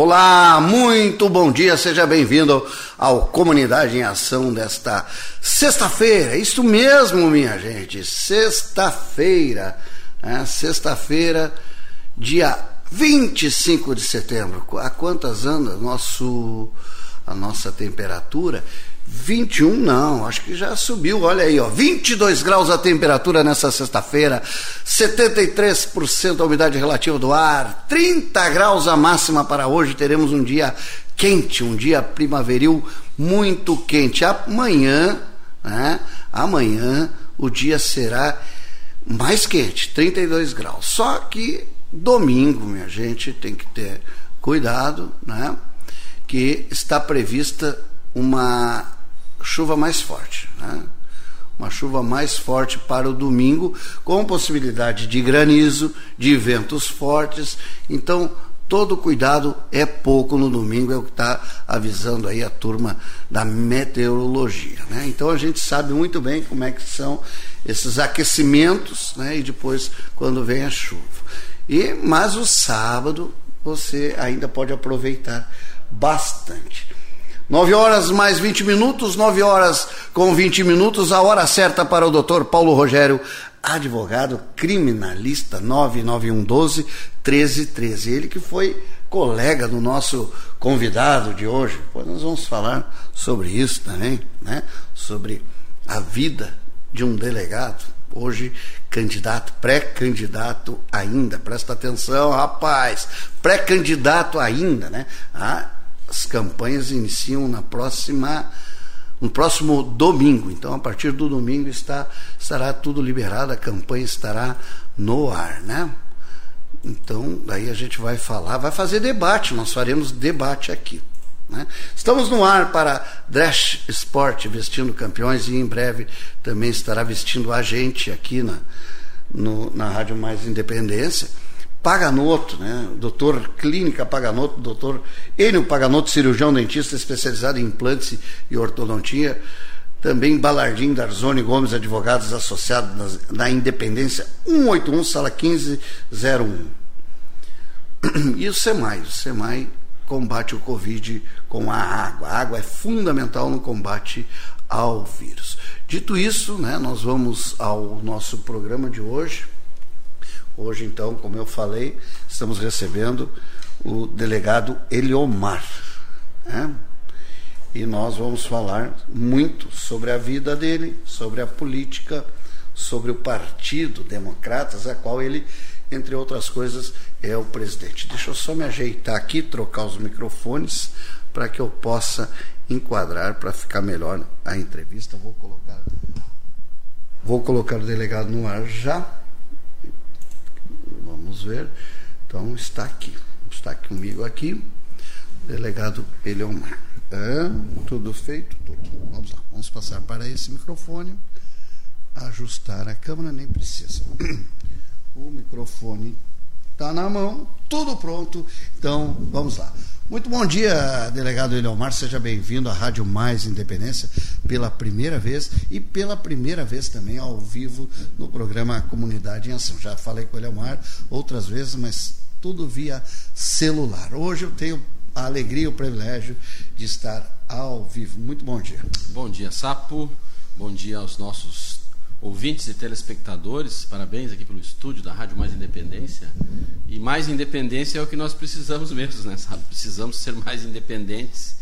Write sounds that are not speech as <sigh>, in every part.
Olá, muito bom dia, seja bem-vindo ao Comunidade em Ação desta sexta-feira. Isso mesmo, minha gente, sexta-feira, né? sexta-feira, dia 25 de setembro. A quantas anda nosso, a nossa temperatura? 21 não, acho que já subiu, olha aí, ó, 22 graus a temperatura nessa sexta-feira, 73% a umidade relativa do ar, 30 graus a máxima para hoje, teremos um dia quente, um dia primaveril muito quente. Amanhã, né, amanhã o dia será mais quente, 32 graus. Só que domingo, minha gente, tem que ter cuidado, né, que está prevista uma chuva mais forte. Né? Uma chuva mais forte para o domingo, com possibilidade de granizo, de ventos fortes. Então, todo cuidado é pouco no domingo, é o que está avisando aí a turma da meteorologia. Né? Então a gente sabe muito bem como é que são esses aquecimentos né? e depois quando vem a chuva. E, mas o sábado você ainda pode aproveitar bastante. 9 horas mais 20 minutos, 9 horas com 20 minutos, a hora certa para o doutor Paulo Rogério, advogado criminalista 99112 1313. Ele que foi colega do nosso convidado de hoje. Pois nós vamos falar sobre isso também, né? Sobre a vida de um delegado. Hoje, candidato, pré-candidato ainda. Presta atenção, rapaz. Pré-candidato ainda, né? Ah, as campanhas iniciam na próxima no próximo domingo. Então, a partir do domingo está, estará tudo liberado, a campanha estará no ar, né? Então, daí a gente vai falar, vai fazer debate, nós faremos debate aqui. Né? Estamos no ar para Dash Sport, vestindo campeões, e em breve também estará vestindo a gente aqui na, no, na Rádio Mais Independência. Paganoto, né? doutor Clínica Paganoto, doutor Enio Paganoto, cirurgião dentista especializado em implantes e ortodontia. Também Balardim Darzoni Gomes, advogados associados na Independência 181, sala 1501. E o SEMAI, o SEMAI combate o Covid com a água. A água é fundamental no combate ao vírus. Dito isso, né, nós vamos ao nosso programa de hoje. Hoje, então, como eu falei, estamos recebendo o delegado Eliomar. Né? E nós vamos falar muito sobre a vida dele, sobre a política, sobre o Partido Democratas, a qual ele, entre outras coisas, é o presidente. Deixa eu só me ajeitar aqui, trocar os microfones, para que eu possa enquadrar, para ficar melhor a entrevista. Vou colocar, vou colocar o delegado no ar já. Vamos ver. Então está aqui. Está comigo aqui. Delegado Eleomar. É, tudo feito? Tudo. Vamos lá. Vamos passar para esse microfone. Ajustar a câmera, nem precisa. <clears throat> O microfone está na mão, tudo pronto. Então, vamos lá. Muito bom dia, delegado Eleomar. Seja bem-vindo à Rádio Mais Independência pela primeira vez e pela primeira vez também ao vivo no programa Comunidade em Ação. Já falei com o Eleomar outras vezes, mas tudo via celular. Hoje eu tenho a alegria e o privilégio de estar ao vivo. Muito bom dia. Bom dia, Sapo. Bom dia aos nossos ouvintes e telespectadores, parabéns aqui pelo estúdio da Rádio Mais Independência. E mais independência é o que nós precisamos mesmo, né? Sabe? Precisamos ser mais independentes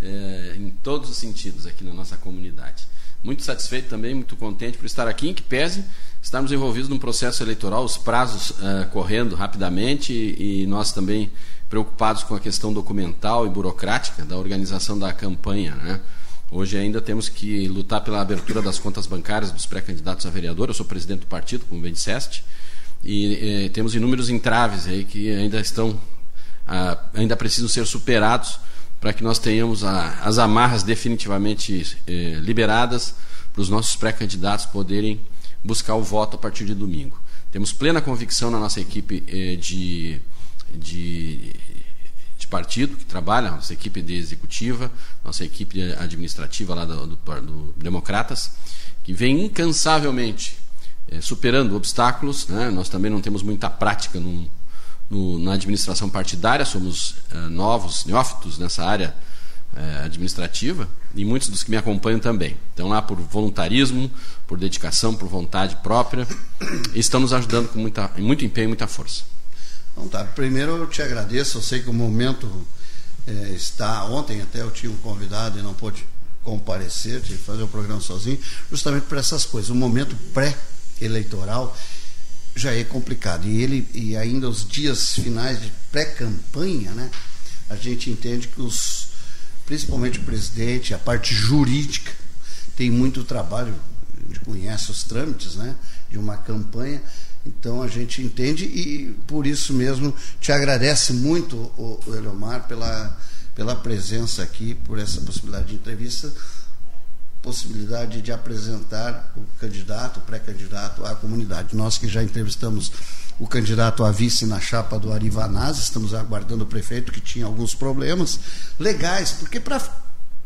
é, em todos os sentidos aqui na nossa comunidade. Muito satisfeito também, muito contente por estar aqui, em que pese estarmos envolvidos num processo eleitoral, os prazos uh, correndo rapidamente e, e nós também preocupados com a questão documental e burocrática da organização da campanha, né? Hoje ainda temos que lutar pela abertura das contas bancárias dos pré-candidatos a vereador. Eu sou presidente do partido, como bem disseste, e eh, temos inúmeros entraves aí que ainda estão, ah, ainda precisam ser superados para que nós tenhamos a, as amarras definitivamente eh, liberadas para os nossos pré-candidatos poderem buscar o voto a partir de domingo. Temos plena convicção na nossa equipe eh, de, de partido que trabalha, nossa equipe de executiva, nossa equipe administrativa lá do, do, do Democratas, que vem incansavelmente é, superando obstáculos. Né? Nós também não temos muita prática no, na administração partidária, somos uh, novos, neófitos nessa área uh, administrativa, e muitos dos que me acompanham também. Estão lá por voluntarismo, por dedicação, por vontade própria, e estão nos ajudando com muita, muito empenho e muita força. Então tá, primeiro eu te agradeço, eu sei que o momento é, está, ontem até eu tinha um convidado e não pôde comparecer, de fazer o programa sozinho, justamente por essas coisas. O momento pré-eleitoral já é complicado. E ele e ainda os dias finais de pré-campanha, né? A gente entende que os principalmente o presidente, a parte jurídica tem muito trabalho, a gente conhece os trâmites, né, de uma campanha. Então a gente entende e por isso mesmo te agradece muito, o, Eleomar, pela, pela presença aqui, por essa possibilidade de entrevista possibilidade de apresentar o candidato, o pré-candidato à comunidade. Nós que já entrevistamos o candidato a vice na chapa do Arivanaz, estamos aguardando o prefeito que tinha alguns problemas legais, porque para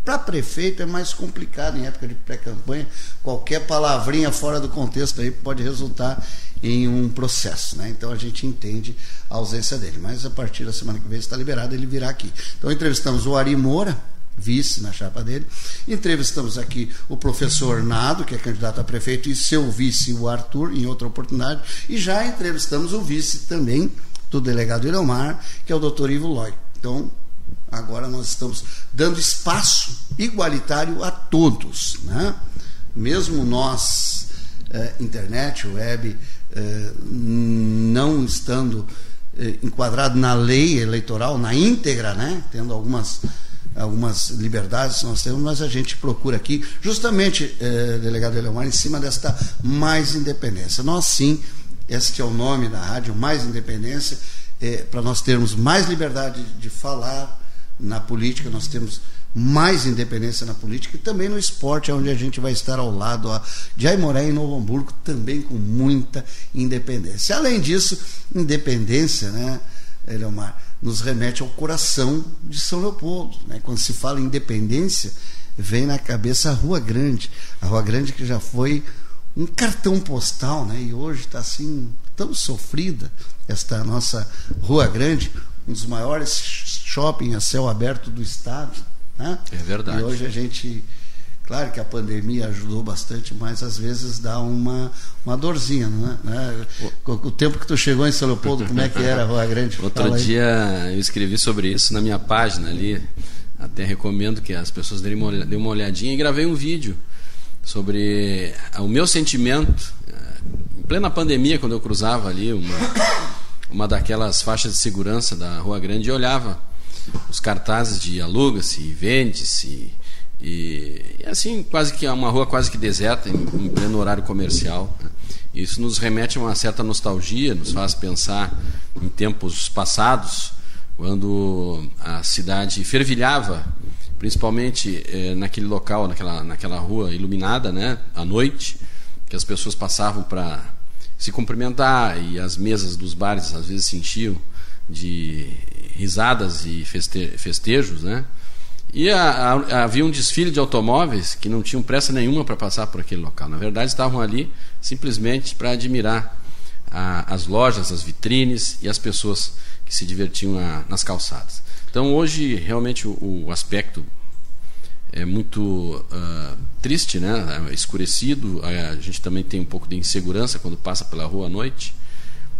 para prefeito é mais complicado em época de pré-campanha. Qualquer palavrinha fora do contexto aí pode resultar em um processo. Né? Então a gente entende a ausência dele. Mas a partir da semana que vem está liberado, ele virá aqui. Então entrevistamos o Ari Moura, vice na chapa dele. Entrevistamos aqui o professor Nado, que é candidato a prefeito, e seu vice, o Arthur, em outra oportunidade. E já entrevistamos o vice também do delegado Ilomar, que é o doutor Ivo Loy. Então, agora nós estamos dando espaço igualitário a todos. Né? Mesmo nós, eh, internet, web, não estando eh, enquadrado na lei eleitoral, na íntegra, né? tendo algumas algumas liberdades que nós temos, mas a gente procura aqui, justamente, eh, delegado Eleomar, em cima desta mais independência. Nós, sim, este é o nome da rádio, mais independência, eh, para nós termos mais liberdade de falar na política, nós temos mais independência na política e também no esporte, onde a gente vai estar ao lado ó, de Aimoré, em Novo Hamburgo, também com muita independência. Além disso, independência, né, Eleomar, nos remete ao coração de São Leopoldo. Né? Quando se fala em independência, vem na cabeça a Rua Grande. A Rua Grande que já foi um cartão postal, né? e hoje está assim, tão sofrida, esta nossa Rua Grande, um dos maiores shopping a céu aberto do estado. Né? É verdade. E hoje a gente Claro que a pandemia ajudou bastante, mas às vezes dá uma, uma dorzinha, né? O, o tempo que tu chegou em São Leopoldo, como é que era a Rua Grande? Outro dia eu escrevi sobre isso na minha página ali. Até recomendo que as pessoas deem uma, deem uma olhadinha e gravei um vídeo sobre o meu sentimento eh, em plena pandemia, quando eu cruzava ali uma, uma daquelas faixas de segurança da Rua Grande e olhava os cartazes de aluga-se, vende-se, e, e, assim, quase que é uma rua quase que deserta, em, em pleno horário comercial. Né? Isso nos remete a uma certa nostalgia, nos faz pensar em tempos passados, quando a cidade fervilhava, principalmente eh, naquele local, naquela, naquela rua iluminada, né, à noite, que as pessoas passavam para se cumprimentar e as mesas dos bares às vezes se enchiam de risadas e feste festejos, né? E a, a, havia um desfile de automóveis que não tinham pressa nenhuma para passar por aquele local. Na verdade, estavam ali simplesmente para admirar a, as lojas, as vitrines e as pessoas que se divertiam nas calçadas. Então, hoje, realmente, o, o aspecto é muito uh, triste, né? É escurecido. A gente também tem um pouco de insegurança quando passa pela rua à noite.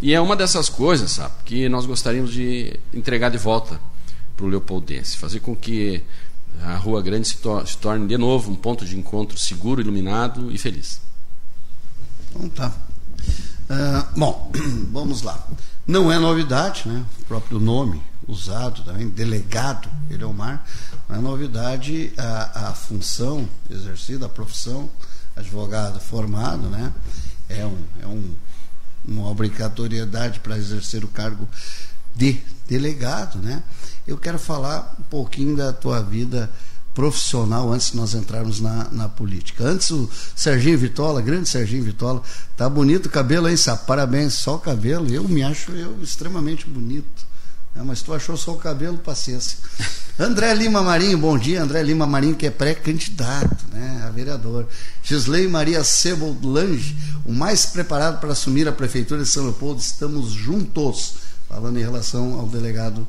E é uma dessas coisas, sabe, que nós gostaríamos de entregar de volta para o Leopoldense, fazer com que a Rua Grande se, se, torne de novo um ponto de encontro seguro, iluminado e feliz. Então tá. Uh, bom, <clears throat> vamos lá. Não é novidade, né? o próprio nome usado também, delegado Eleomar, não é novidade a, a função exercida, a profissão, advogado formado, né? é, um, é um, uma obrigatoriedade para exercer o cargo de delegado, né? Eu quero falar um pouquinho da tua vida profissional antes de nós entrarmos na, na política. Antes o Serginho Vitola, grande Serginho Vitola, tá bonito o cabelo aí? Parabéns, só o cabelo. Eu me acho eu extremamente bonito. É, mas tu achou só o cabelo, paciência. André Lima Marinho, bom dia. André Lima Marinho, que é pré-candidato né, a vereador. Gisley Maria Sebold Lange, o mais preparado para assumir a prefeitura de São Leopoldo. Estamos juntos falando em relação ao delegado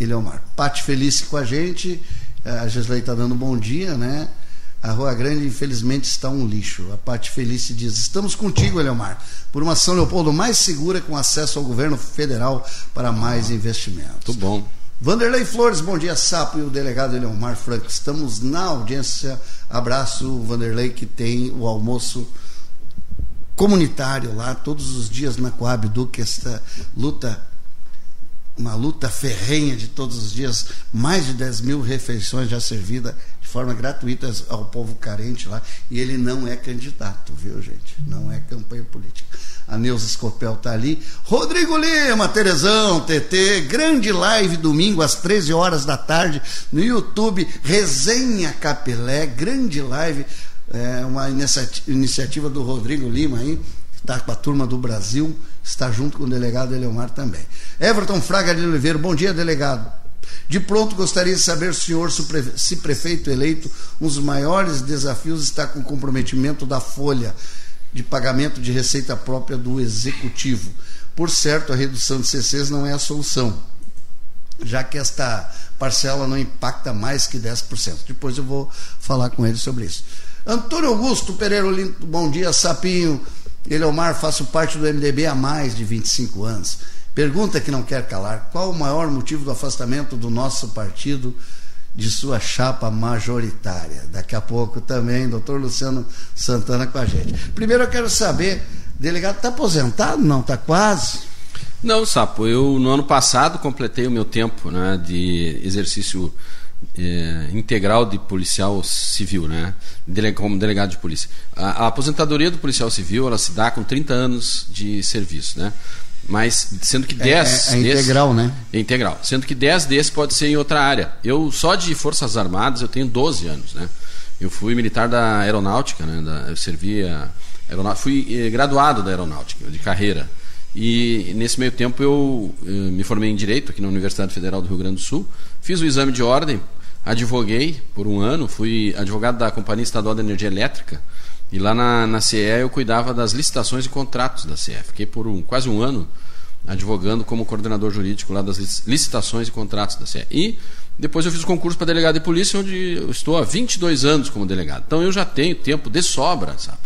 Eliomar. Pati Felice com a gente, a Gisley está dando bom dia, né? A Rua Grande, infelizmente, está um lixo. A Pati Felice diz: Estamos contigo, Eliomar, por uma São Leopoldo mais segura com acesso ao governo federal para mais investimentos. Muito bom. Vanderlei Flores, bom dia, Sapo e o delegado Eliomar Franco. Estamos na audiência. Abraço, Vanderlei, que tem o almoço comunitário lá todos os dias na Coab Duque, esta luta uma luta ferrenha de todos os dias, mais de 10 mil refeições já servidas de forma gratuita ao povo carente lá, e ele não é candidato, viu, gente? Não é campanha política. A Neuza Scopel está ali. Rodrigo Lima, Terezão, TT, grande live domingo às 13 horas da tarde no YouTube, Resenha Capilé, grande live, é uma iniciativa do Rodrigo Lima aí, está com a turma do Brasil, está junto com o delegado Eleomar também. Everton Fraga de Oliveira, bom dia, delegado. De pronto, gostaria de saber, senhor, se prefeito eleito, um dos maiores desafios está com o comprometimento da folha de pagamento de receita própria do executivo. Por certo, a redução de CCs não é a solução, já que esta parcela não impacta mais que 10%. Depois eu vou falar com ele sobre isso. Antônio Augusto Pereira Olinto, bom dia, Sapinho. Eleomar, faço parte do MDB há mais de 25 anos. Pergunta que não quer calar: qual o maior motivo do afastamento do nosso partido de sua chapa majoritária? Daqui a pouco também, doutor Luciano Santana com a gente. Primeiro eu quero saber, delegado, está aposentado? Não, está quase? Não, Sapo, eu no ano passado completei o meu tempo né, de exercício é, integral de policial civil, né? como delegado de polícia. A, a, aposentadoria do policial civil ela se dá com 30 anos de serviço, né? Mas sendo que 10 é, é, é integral, né? É integral. Sendo que 10 desses pode ser em outra área. Eu só de Forças Armadas eu tenho 12 anos, né? Eu fui militar da aeronáutica, né? Da, eu servia aeronáutica, fui eh, graduado da aeronáutica de carreira. E nesse meio tempo eu, eu eh, me formei em direito aqui na Universidade Federal do Rio Grande do Sul, fiz o exame de ordem, advoguei por um ano, fui advogado da Companhia Estadual de Energia Elétrica e lá na, na CE eu cuidava das licitações e contratos da CE. Fiquei por um, quase um ano advogando como coordenador jurídico lá das licitações e contratos da CE. E depois eu fiz o concurso para delegado de polícia, onde eu estou há 22 anos como delegado. Então eu já tenho tempo de sobra, sabe,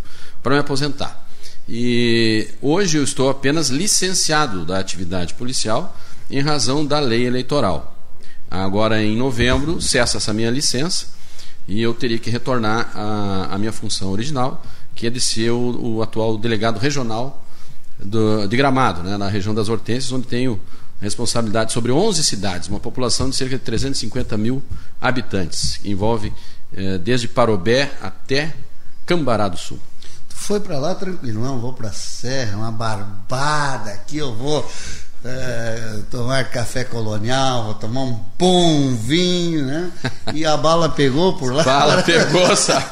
para me aposentar. E hoje eu estou apenas licenciado da atividade policial em razão da lei eleitoral. Agora em novembro cessa essa minha licença e eu teria que retornar à, minha função original, que é de ser o, o atual delegado regional do, de Gramado, né, na região das Hortênsias, onde tenho responsabilidade sobre 11 cidades, uma população de cerca de 350 mil habitantes, que envolve eh, desde Parobé até Cambará do Sul. Foi para lá tranquilo, não, vou para a Serra, uma barbada aqui, eu vou é, tomar café colonial, vou tomar um bom vinho, né? E a bala pegou por lá. Bala <laughs> pegou, sabe?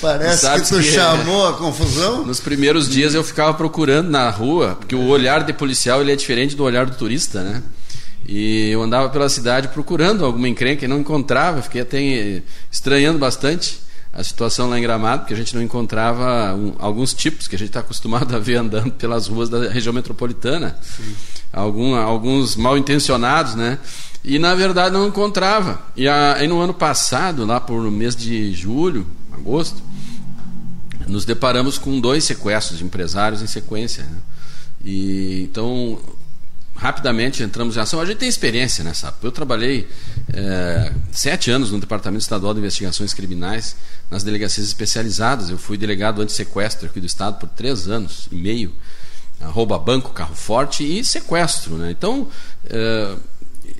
Parece sabe que tu que chamou a confusão. Nos primeiros dias eu ficava procurando na rua, porque o olhar de policial ele é diferente do olhar do turista, né? E eu andava pela cidade procurando alguma encrenca e não encontrava, fiquei até estranhando bastante a situação lá em Gramado, porque a gente não encontrava um, alguns tipos que a gente está acostumado a ver andando pelas ruas da região metropolitana. Algum, alguns mal intencionados, né? E na verdade não encontrava. E aí no ano passado, lá por no mês de julho, agosto, nos deparamos com dois sequestros de empresários em sequência. Né? E então rapidamente entramos em ação. A gente tem experiência nessa. Eu trabalhei é, sete anos no Departamento Estadual de Investigações Criminais, nas delegacias especializadas. Eu fui delegado anti-sequestro aqui do Estado por três anos e meio. Rouba banco, carro forte e sequestro. Né? Então, é,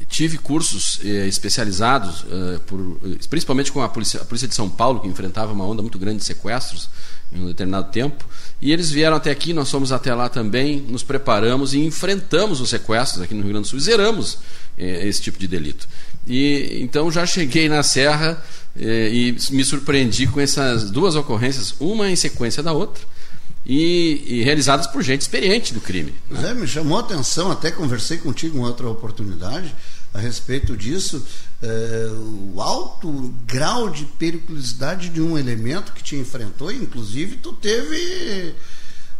tive cursos eh, especializados, por, principalmente com a polícia, a polícia de São Paulo, que enfrentava uma onda muito grande de sequestros em um determinado tempo. E eles vieram até aqui, nós fomos até lá também, nos preparamos e enfrentamos os sequestros aqui no Rio Grande do Sul, zeramos eh, esse tipo de delito. E então já cheguei na Serra eh, e me surpreendi com essas duas ocorrências, uma em sequência da outra. E, e realizadas por gente experiente do crime. Né? Zé, me chamou a atenção, até conversei contigo em outra oportunidade a respeito disso, é, o alto grau de periculosidade de um elemento que te enfrentou, inclusive tu teve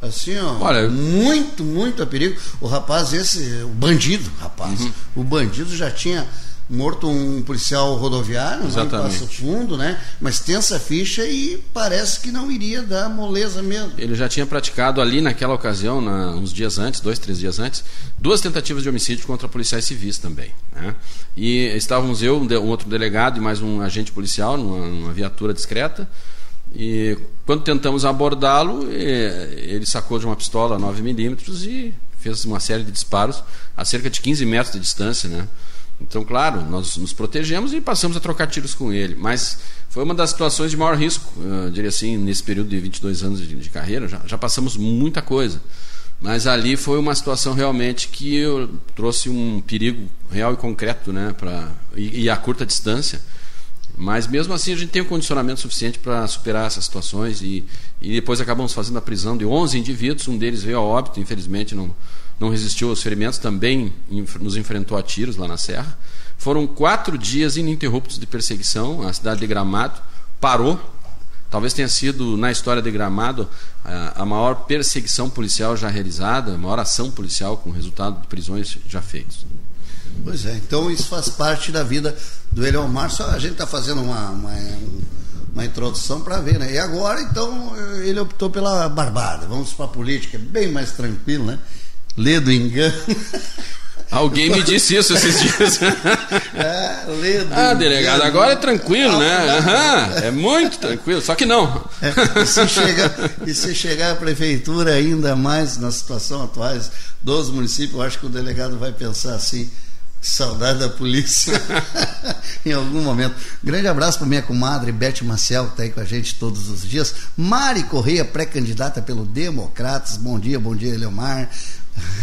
Assim, ó, Olha, muito, muito a perigo. O rapaz, esse, o bandido, rapaz, uhum. o bandido já tinha morto um policial rodoviário, Exatamente. Passo Fundo, né? Mas tem essa ficha e parece que não iria dar moleza mesmo. Ele já tinha praticado ali naquela ocasião, na, uns dias antes, dois, três dias antes, duas tentativas de homicídio contra policiais civis também. Né? E estávamos eu, um outro delegado e mais um agente policial numa, numa viatura discreta. E quando tentamos abordá-lo, ele sacou de uma pistola 9mm e fez uma série de disparos a cerca de 15 metros de distância, né? Então, claro, nós nos protegemos e passamos a trocar tiros com ele. Mas foi uma das situações de maior risco, eu diria assim, nesse período de 22 anos de, de carreira, já, já, passamos muita coisa. Mas ali foi uma situação realmente que eu trouxe um perigo real e concreto, né, pra, e, e a curta distância. Mas mesmo assim a gente tem um condicionamento suficiente para superar essas situações e, e depois acabamos fazendo a prisão de 11 indivíduos, um deles veio a óbito, infelizmente não, não resistiu aos ferimentos, também nos enfrentou a tiros lá na Serra. Foram quatro dias ininterruptos de perseguição, a cidade de Gramado parou. Talvez tenha sido, na história de Gramado, a maior perseguição policial já realizada, a maior ação policial com resultado de prisões já feitos. Pois é, então isso faz parte da vida do Eliomar. Só a gente está fazendo uma, uma, uma introdução para ver, né? E agora, então, ele optou pela barbada. Vamos para a política, bem mais tranquilo, né? Lê do engano. <laughs> Alguém me disse isso esses dias. <laughs> É, lê do ah, delegado, engano. agora é tranquilo, né? Uhum, é muito tranquilo, só que não. É, e, se chegar, e se chegar à prefeitura ainda mais na situação atual dos municípios, eu acho que o delegado vai pensar assim. Saudade da polícia <laughs> em algum momento. Grande abraço para minha comadre Beth Marcel, que está aí com a gente todos os dias. Mari Correia, pré-candidata pelo Democratas. Bom dia, bom dia, Eleomar.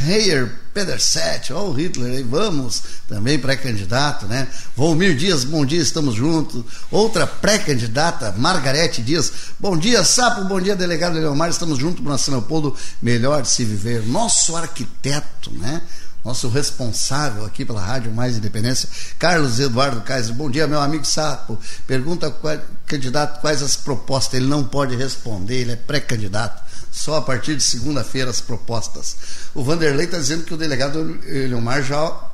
Heyer Pederset, ó o Hitler aí, vamos, também pré-candidato, né? Volmir Dias, bom dia, estamos juntos. Outra pré-candidata, Margarete Dias, bom dia, Sapo, bom dia, delegado Leomar, estamos juntos para São Leopoldo, melhor de se viver. Nosso arquiteto, né? Nosso responsável aqui pela Rádio Mais Independência, Carlos Eduardo Kaiser. Bom dia, meu amigo Sapo. Pergunta qual, candidato quais as propostas. Ele não pode responder, ele é pré-candidato só a partir de segunda-feira as propostas. O Vanderlei está dizendo que o delegado Eliomar já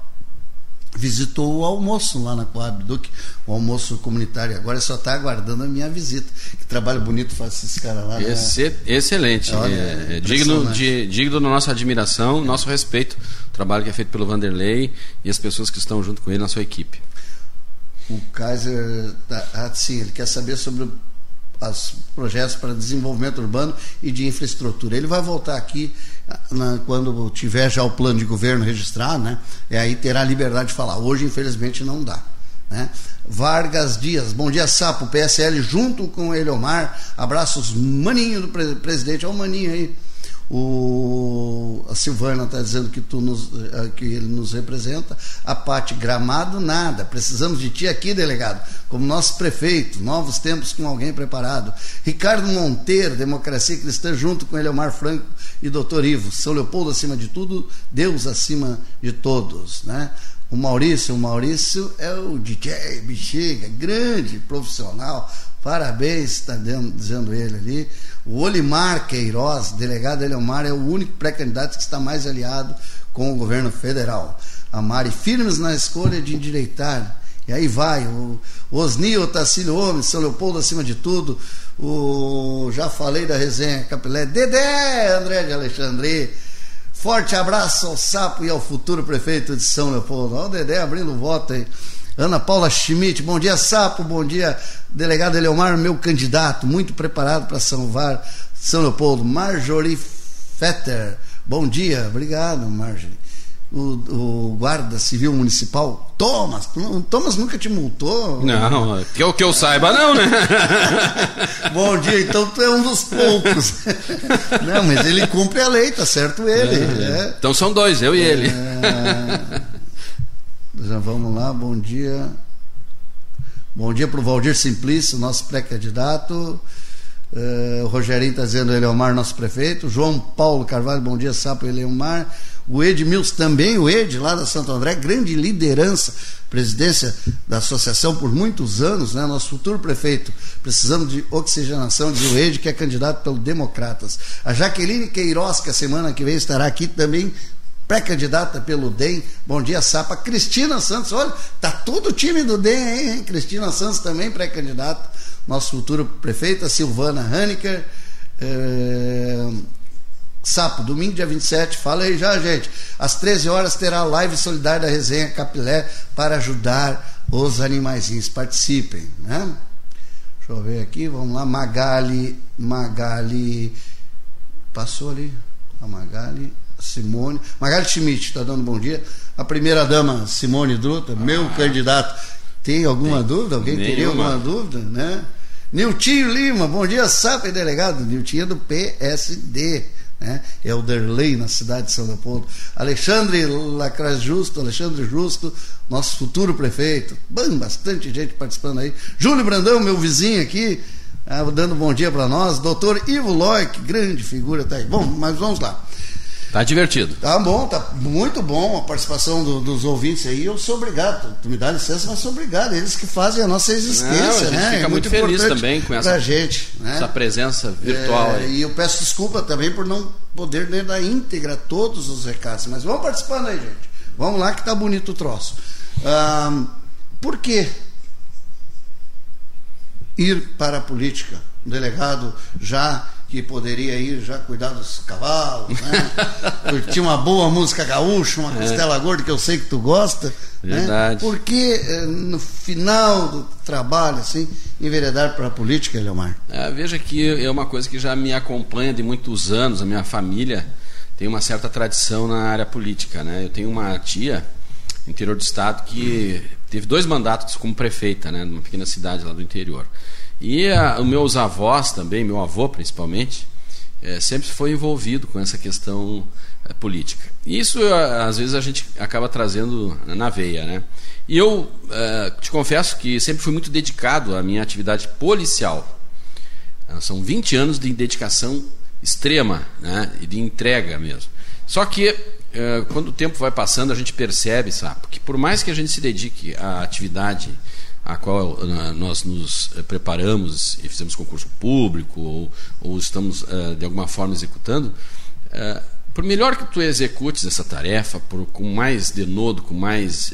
visitou o almoço lá na Coab Duque, o almoço comunitário. Agora só está aguardando a minha visita. Que trabalho bonito faz esses caras lá. Né? Excelente. Olha, é, é digno, de, digno da nossa admiração, nosso respeito. O trabalho que é feito pelo Vanderlei e as pessoas que estão junto com ele na sua equipe. O Kaiser, tá, ah, sim, ele quer saber sobre os projetos para desenvolvimento urbano e de infraestrutura. Ele vai voltar aqui na, quando tiver já o plano de governo registrado, né? E aí terá liberdade de falar. Hoje, infelizmente, não dá. Né? Vargas Dias, bom dia, Sapo, PSL junto com Eliomar. Abraços, maninho do presidente. Olha o maninho aí o, a Silvana está dizendo que, tu nos, eh, que ele nos representa. A parte Gramado, nada. Precisamos de ti aqui, delegado, como nosso prefeito. Novos tempos com alguém preparado. Ricardo Monteiro, Democracia Cristã, junto com Eleomar Franco e Doutor Ivo. São Leopoldo acima de tudo, Deus acima de todos. Né? O Maurício, o Maurício é o DJ Bexiga, grande profissional. Parabéns, está dizendo ele ali. O Olimar Queiroz, delegado Eliomar, é o único pré-candidato que está mais aliado com o governo federal. A Mari, firmes na escolha de endireitar. E aí vai, o Osnio Tacílio Homem, São Leopoldo acima de tudo. O, já falei da resenha Capilé. Dedé, André de Alexandre. Forte abraço ao Sapo e ao futuro prefeito de São Leopoldo. Olha o Dedé abrindo o voto aí. Ana Paula Schmidt, bom dia, Sapo, bom dia, delegado Eleomar, meu candidato, muito preparado para salvar São Leopoldo. Marjorie Fetter, bom dia, obrigado, Marjorie. O, o, guarda civil municipal, Thomas, Thomas nunca te multou? Não, que eu, que eu saiba, não, né? <laughs> Bom dia, então tu é um dos poucos. <laughs> Não, mas ele cumpre a lei, tá certo ele. É, é. Então são dois, eu e ele. É... Já vamos lá, bom dia. Bom dia para o Valdir Simplício, nosso pré-candidato. Uh, o Rogerinho está dizendo Eleomar, nosso prefeito. João Paulo Carvalho, bom dia, Sapo Eleomar. o Edmilson também, o Ed, lá da Santo André, grande liderança, presidência da associação por muitos anos, né? nosso futuro prefeito, precisamos de oxigenação, diz o Ed, que é candidato pelo Democratas. A Jaqueline Queiroz, que a semana que vem estará aqui também, pré-candidata pelo DEM. Bom dia, Sapa. Cristina Santos, olha, tá todo o time do DEM hein? Cristina Santos também pré-candidata. Nosso futuro prefeito, a Silvana Haneker. É... Sapo, domingo dia 27, fala aí já, gente. Às 13 horas terá a live solidária da resenha Capilé para ajudar os animaizinhos. Participem, né? Deixa eu ver aqui, vamos lá. Magali, Magali. Passou ali? A Magali, Simone. Magali Schmidt está dando bom dia. A primeira dama, Simone Druta, meu ah. candidato. Tem alguma Tem. dúvida? Alguém Nenhuma. teria alguma dúvida, né? Niltinho Lima, bom dia, Sapo delegado. Niltinho é do PSD né? Elderley, na cidade de São Leopoldo, Alexandre Lacraz Justo, Alexandre Justo, nosso futuro prefeito, Bem, bastante gente participando aí, Júlio Brandão, meu vizinho aqui, ah, dando bom dia para nós, doutor Ivo Loic, grande figura, tá aí. Bom, mas vamos lá. Tá divertido. Tá bom, tá muito bom a participação do, dos ouvintes aí. Eu sou obrigado. Tu me dá licença, mas sou obrigado. Eles que fazem a nossa existência, Não, a gente né? Fica é muito, muito feliz também com essa, gente, né? essa presença virtual. É, e eu peço desculpa também por não poder ler na íntegra todos os recados. Mas vamos participando aí, gente. Vamos lá que tá bonito o troço. Ah, por que ir para a política? O delegado já que poderia ir já cuidar dos cavalos, né? <laughs> curtir uma boa música gaúcha, uma é. costela é. gorda que eu sei que tu gosta. Né? Verdade. Né? Por que eh, no final do trabalho, assim, enveredar para a política, Leomar? É, veja que é uma coisa que já me acompanha de muitos anos, a minha família tem uma certa tradição na área política, né? Eu tenho uma tia interior do estado que teve dois mandatos como prefeita, né, numa pequena cidade lá do interior. E a, os meus avós também, meu avô principalmente, é, sempre foi envolvido com essa questão é, política. E isso, às vezes, a gente acaba trazendo na veia. Né? E eu é, te confesso que sempre fui muito dedicado à minha atividade policial. É, são 20 anos de dedicação extrema né? e de entrega mesmo. Só que quando o tempo vai passando, a gente percebe, sabe, que por mais que a gente se dedique à atividade a qual nós nos uh, preparamos e fizemos concurso público ou, ou estamos uh, de alguma forma executando, por melhor que tu executes essa tarefa, por, com mais denodo, com mais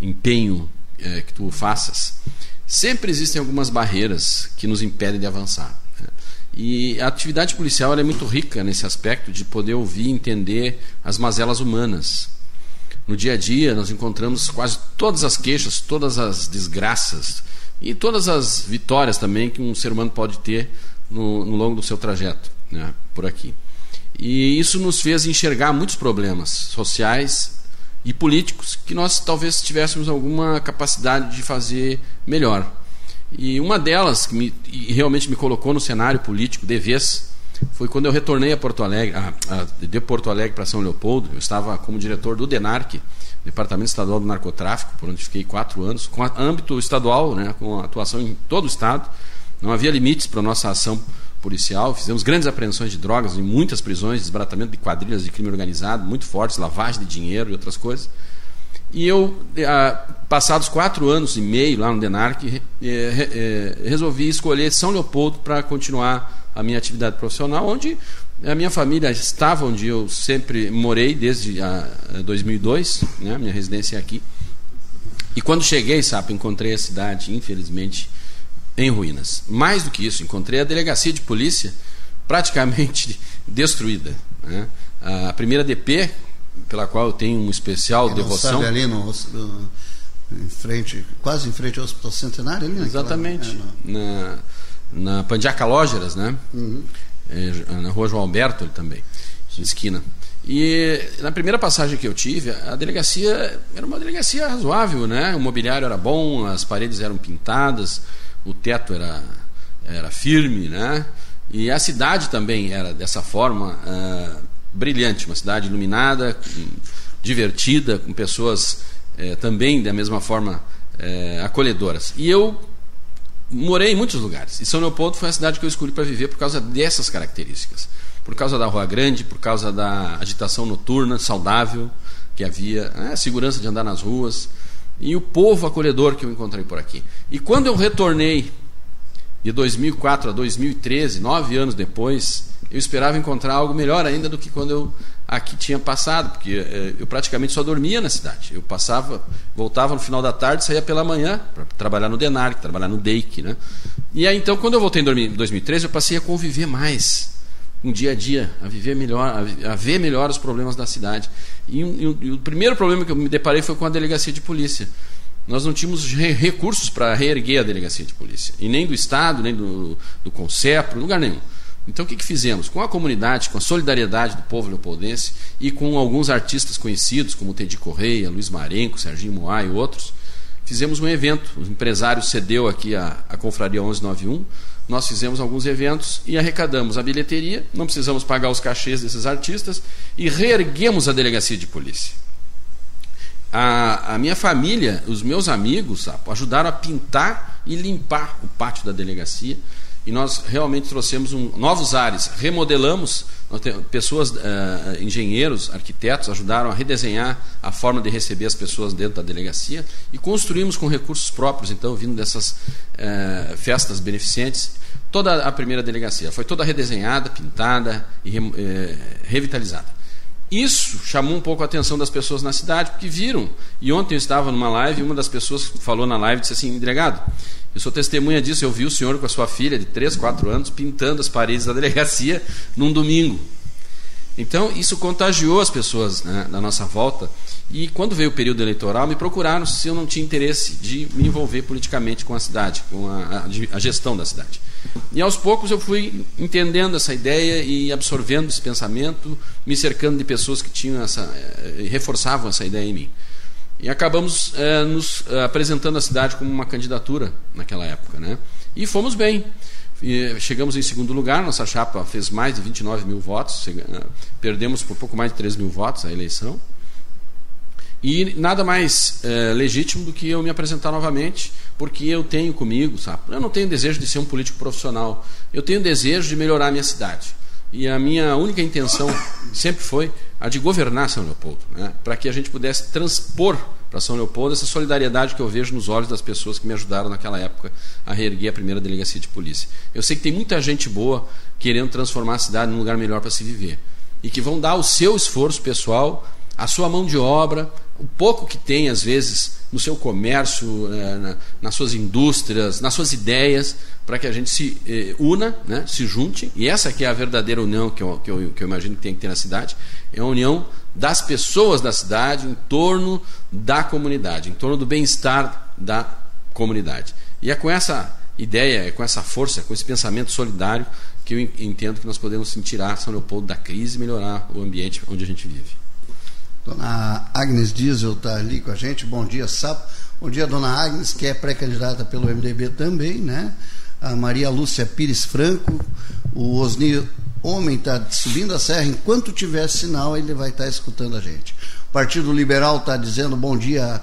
empenho que tu faças, sempre existem algumas barreiras que nos impedem de avançar. Né? E a atividade policial é muito rica nesse aspecto de poder ouvir e entender as mazelas humanas no dia a dia, nós encontramos quase todas as queixas, todas as desgraças e todas as vitórias também que um ser humano pode ter no, no longo do seu trajeto né, por aqui. E isso nos fez enxergar muitos problemas sociais e políticos que nós talvez tivéssemos alguma capacidade de fazer melhor. E uma delas que me, realmente me colocou no cenário político de vez foi quando eu retornei a Porto Alegre, a, a, de Porto Alegre para São Leopoldo. Eu estava como diretor do DENARC, Departamento Estadual do Narcotráfico, por onde fiquei quatro anos, com âmbito estadual, né, com atuação em todo o estado. Não havia limites para a nossa ação policial. Fizemos grandes apreensões de drogas em muitas prisões, desbaratamento de quadrilhas de crime organizado muito fortes, lavagem de dinheiro e outras coisas. E eu, passados quatro anos e meio lá no DENARC, resolvi escolher São Leopoldo para continuar a minha atividade profissional, onde a minha família estava onde eu sempre morei desde a 2002, né, minha residência é aqui. E quando cheguei, sabe, encontrei a cidade, infelizmente, em ruínas. Mais do que isso, encontrei a delegacia de polícia praticamente <laughs> destruída. Né? A primeira DP, pela qual eu tenho um especial é, devoção. Sabe ali no, no, em frente, quase em frente ao Hospital Centenário, ali, Exatamente. é. Na na Pandiaca Lógeras, né? Uhum. É, na rua João Alberto também, esquina. E na primeira passagem que eu tive, a delegacia era uma delegacia razoável, né? O mobiliário era bom, as paredes eram pintadas, o teto era, era firme, né? E a cidade também era dessa forma uh, brilhante, uma cidade iluminada, divertida, com pessoas uh, também da mesma forma uh, acolhedoras. E eu morei em muitos lugares. E São Leopoldo foi a cidade que eu escolhi para viver por causa dessas características. por causa da Rua Grande, por causa da agitação noturna, saudável que havia, né, a segurança de andar nas ruas e o povo acolhedor que eu encontrei por aqui. E quando eu retornei de 2004 a 2013, nove anos depois, eu esperava encontrar algo melhor ainda do que quando eu aqui tinha passado, porque eh, eu praticamente só dormia na cidade. Eu passava, voltava no final da tarde, saía pela manhã para trabalhar no Denarc, trabalhar no DEIC, né? E aí então, quando eu voltei em 2013, eu passei a conviver mais um dia a dia, a viver melhor, a ver melhor os problemas da cidade. E, e, e o primeiro problema que eu me deparei foi com a delegacia de polícia nós não tínhamos recursos para reerguer a delegacia de polícia, e nem do Estado, nem do, do Concepro, lugar nenhum. Então o que, que fizemos? Com a comunidade, com a solidariedade do povo leopoldense e com alguns artistas conhecidos, como Teddy Correia, Luiz Marenco, Serginho Moá e outros, fizemos um evento. O empresário cedeu aqui a, a Confraria 1191, nós fizemos alguns eventos e arrecadamos a bilheteria, não precisamos pagar os cachês desses artistas e reerguemos a delegacia de polícia a, a minha família, os meus amigos, ajudaram a pintar e limpar o pátio da delegacia. E nós realmente trouxemos um, novos ares, remodelamos, pessoas, uh, engenheiros, arquitetos ajudaram a redesenhar a forma de receber as pessoas dentro da delegacia e construímos com recursos próprios, então, vindo dessas uh, festas beneficentes, toda a primeira delegacia. Foi toda redesenhada, pintada e uh, revitalizada. Isso chamou um pouco a atenção das pessoas na cidade, porque viram. E ontem eu estava numa live e uma das pessoas falou na live disse assim: Delegado, eu sou testemunha disso. Eu vi o senhor com a sua filha de 3, 4 anos pintando as paredes da delegacia num domingo. Então, isso contagiou as pessoas né, na nossa volta. E quando veio o período eleitoral, me procuraram se eu não tinha interesse de me envolver politicamente com a cidade, com a, a, a gestão da cidade. E aos poucos eu fui entendendo essa ideia e absorvendo esse pensamento, me cercando de pessoas que tinham essa, eh, reforçavam essa ideia em mim. E acabamos é, nos eh, apresentando a cidade como uma candidatura naquela época. Né? E fomos bem. E chegamos em segundo lugar, nossa chapa fez mais de 29 mil votos, perdemos por pouco mais de 3 mil votos a eleição. E nada mais é, legítimo do que eu me apresentar novamente, porque eu tenho comigo, sabe? Eu não tenho desejo de ser um político profissional, eu tenho desejo de melhorar a minha cidade. E a minha única intenção sempre foi a de governar São Leopoldo, né? para que a gente pudesse transpor para São Leopoldo essa solidariedade que eu vejo nos olhos das pessoas que me ajudaram naquela época a reerguer a primeira delegacia de polícia. Eu sei que tem muita gente boa querendo transformar a cidade num lugar melhor para se viver e que vão dar o seu esforço pessoal, a sua mão de obra, o pouco que tem, às vezes, no seu comércio, na, nas suas indústrias, nas suas ideias, para que a gente se eh, una, né, se junte, e essa que é a verdadeira união que eu, que, eu, que eu imagino que tem que ter na cidade, é a união das pessoas da cidade em torno da comunidade, em torno do bem-estar da comunidade. E é com essa ideia, é com essa força, com esse pensamento solidário que eu entendo que nós podemos tirar São Leopoldo da crise e melhorar o ambiente onde a gente vive. Dona Agnes Diesel está ali com a gente. Bom dia, Sapo. Bom dia, dona Agnes, que é pré-candidata pelo MDB também, né? A Maria Lúcia Pires Franco. O Osni Homem está subindo a serra. Enquanto tiver sinal, ele vai estar tá escutando a gente. O Partido Liberal está dizendo bom dia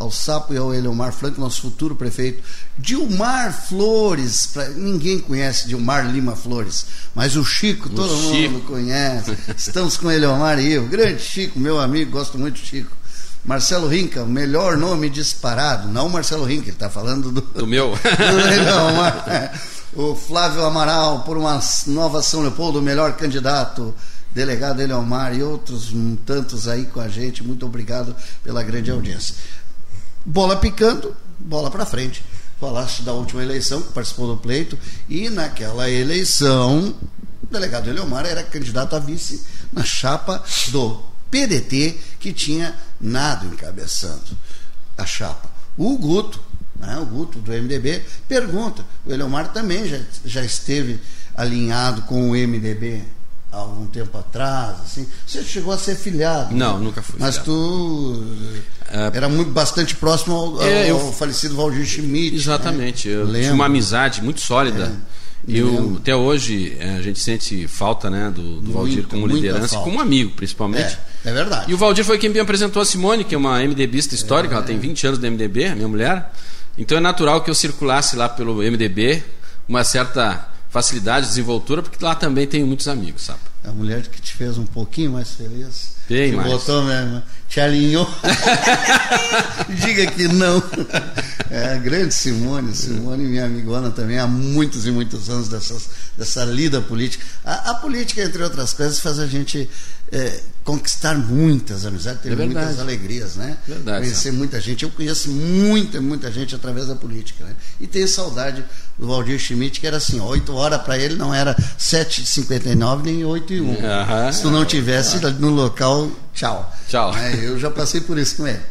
ao Sapo e ao Eleomar Franco, nosso futuro prefeito. Dilmar Flores, pra, ninguém conhece Dilmar Lima Flores, mas o Chico, o todo Chico. mundo conhece. Estamos com Eleomar e eu. Grande Chico, meu amigo, gosto muito do Chico. Marcelo Rinca, o melhor nome disparado. Não o Marcelo Rinca, ele está falando do, do meu. <laughs> do Eleomar. O Flávio Amaral, por uma nova São Leopoldo, o melhor candidato delegado Eleomar e outros tantos aí com a gente. Muito obrigado pela grande audiência bola picando, bola para frente. Falaste da última eleição, que participou do pleito, e naquela eleição, o delegado Eleomar era candidato a vice na chapa do PDT, que tinha nada encabeçando a chapa. O Guto, né, o Guto do MDB, pergunta: o Eleomar também já, já esteve alinhado com o MDB há algum tempo atrás, assim. Você chegou a ser filiado? Não, né? nunca fui. Mas filiado. tu é, era muito bastante próximo ao, é, ao falecido Valdir Schmidt. Exatamente. Né? Eu Lembro. tinha uma amizade muito sólida. É. Eu, até hoje é, a gente sente falta né, do, do Valdir como liderança, como amigo principalmente. É, é, verdade. E o Valdir foi quem me apresentou a Simone, que é uma MDBista histórica, ela tem 20 anos do MDB, minha mulher. Então é natural que eu circulasse lá pelo MDB, uma certa facilidade, desenvoltura, porque lá também tenho muitos amigos, sabe? A mulher que te fez um pouquinho mais feliz. Mais. botou mesmo, te alinhou. <laughs> Diga que não. É, grande Simone, Simone, minha amigona também, há muitos e muitos anos dessas, dessa lida política. A, a política, entre outras coisas, faz a gente é, conquistar muitas amizades, ter É muitas alegrias, né? Verdade, Conhecer muita gente. Eu conheço muita, muita gente através da política. Né? E tenho saudade do Valdir Schmidt, que era assim, 8 horas para ele não era 7h59 nem 8 e 1. Aham. Se tu não tivesse no local, tchau. Tchau. Né? Eu já passei por isso com ele.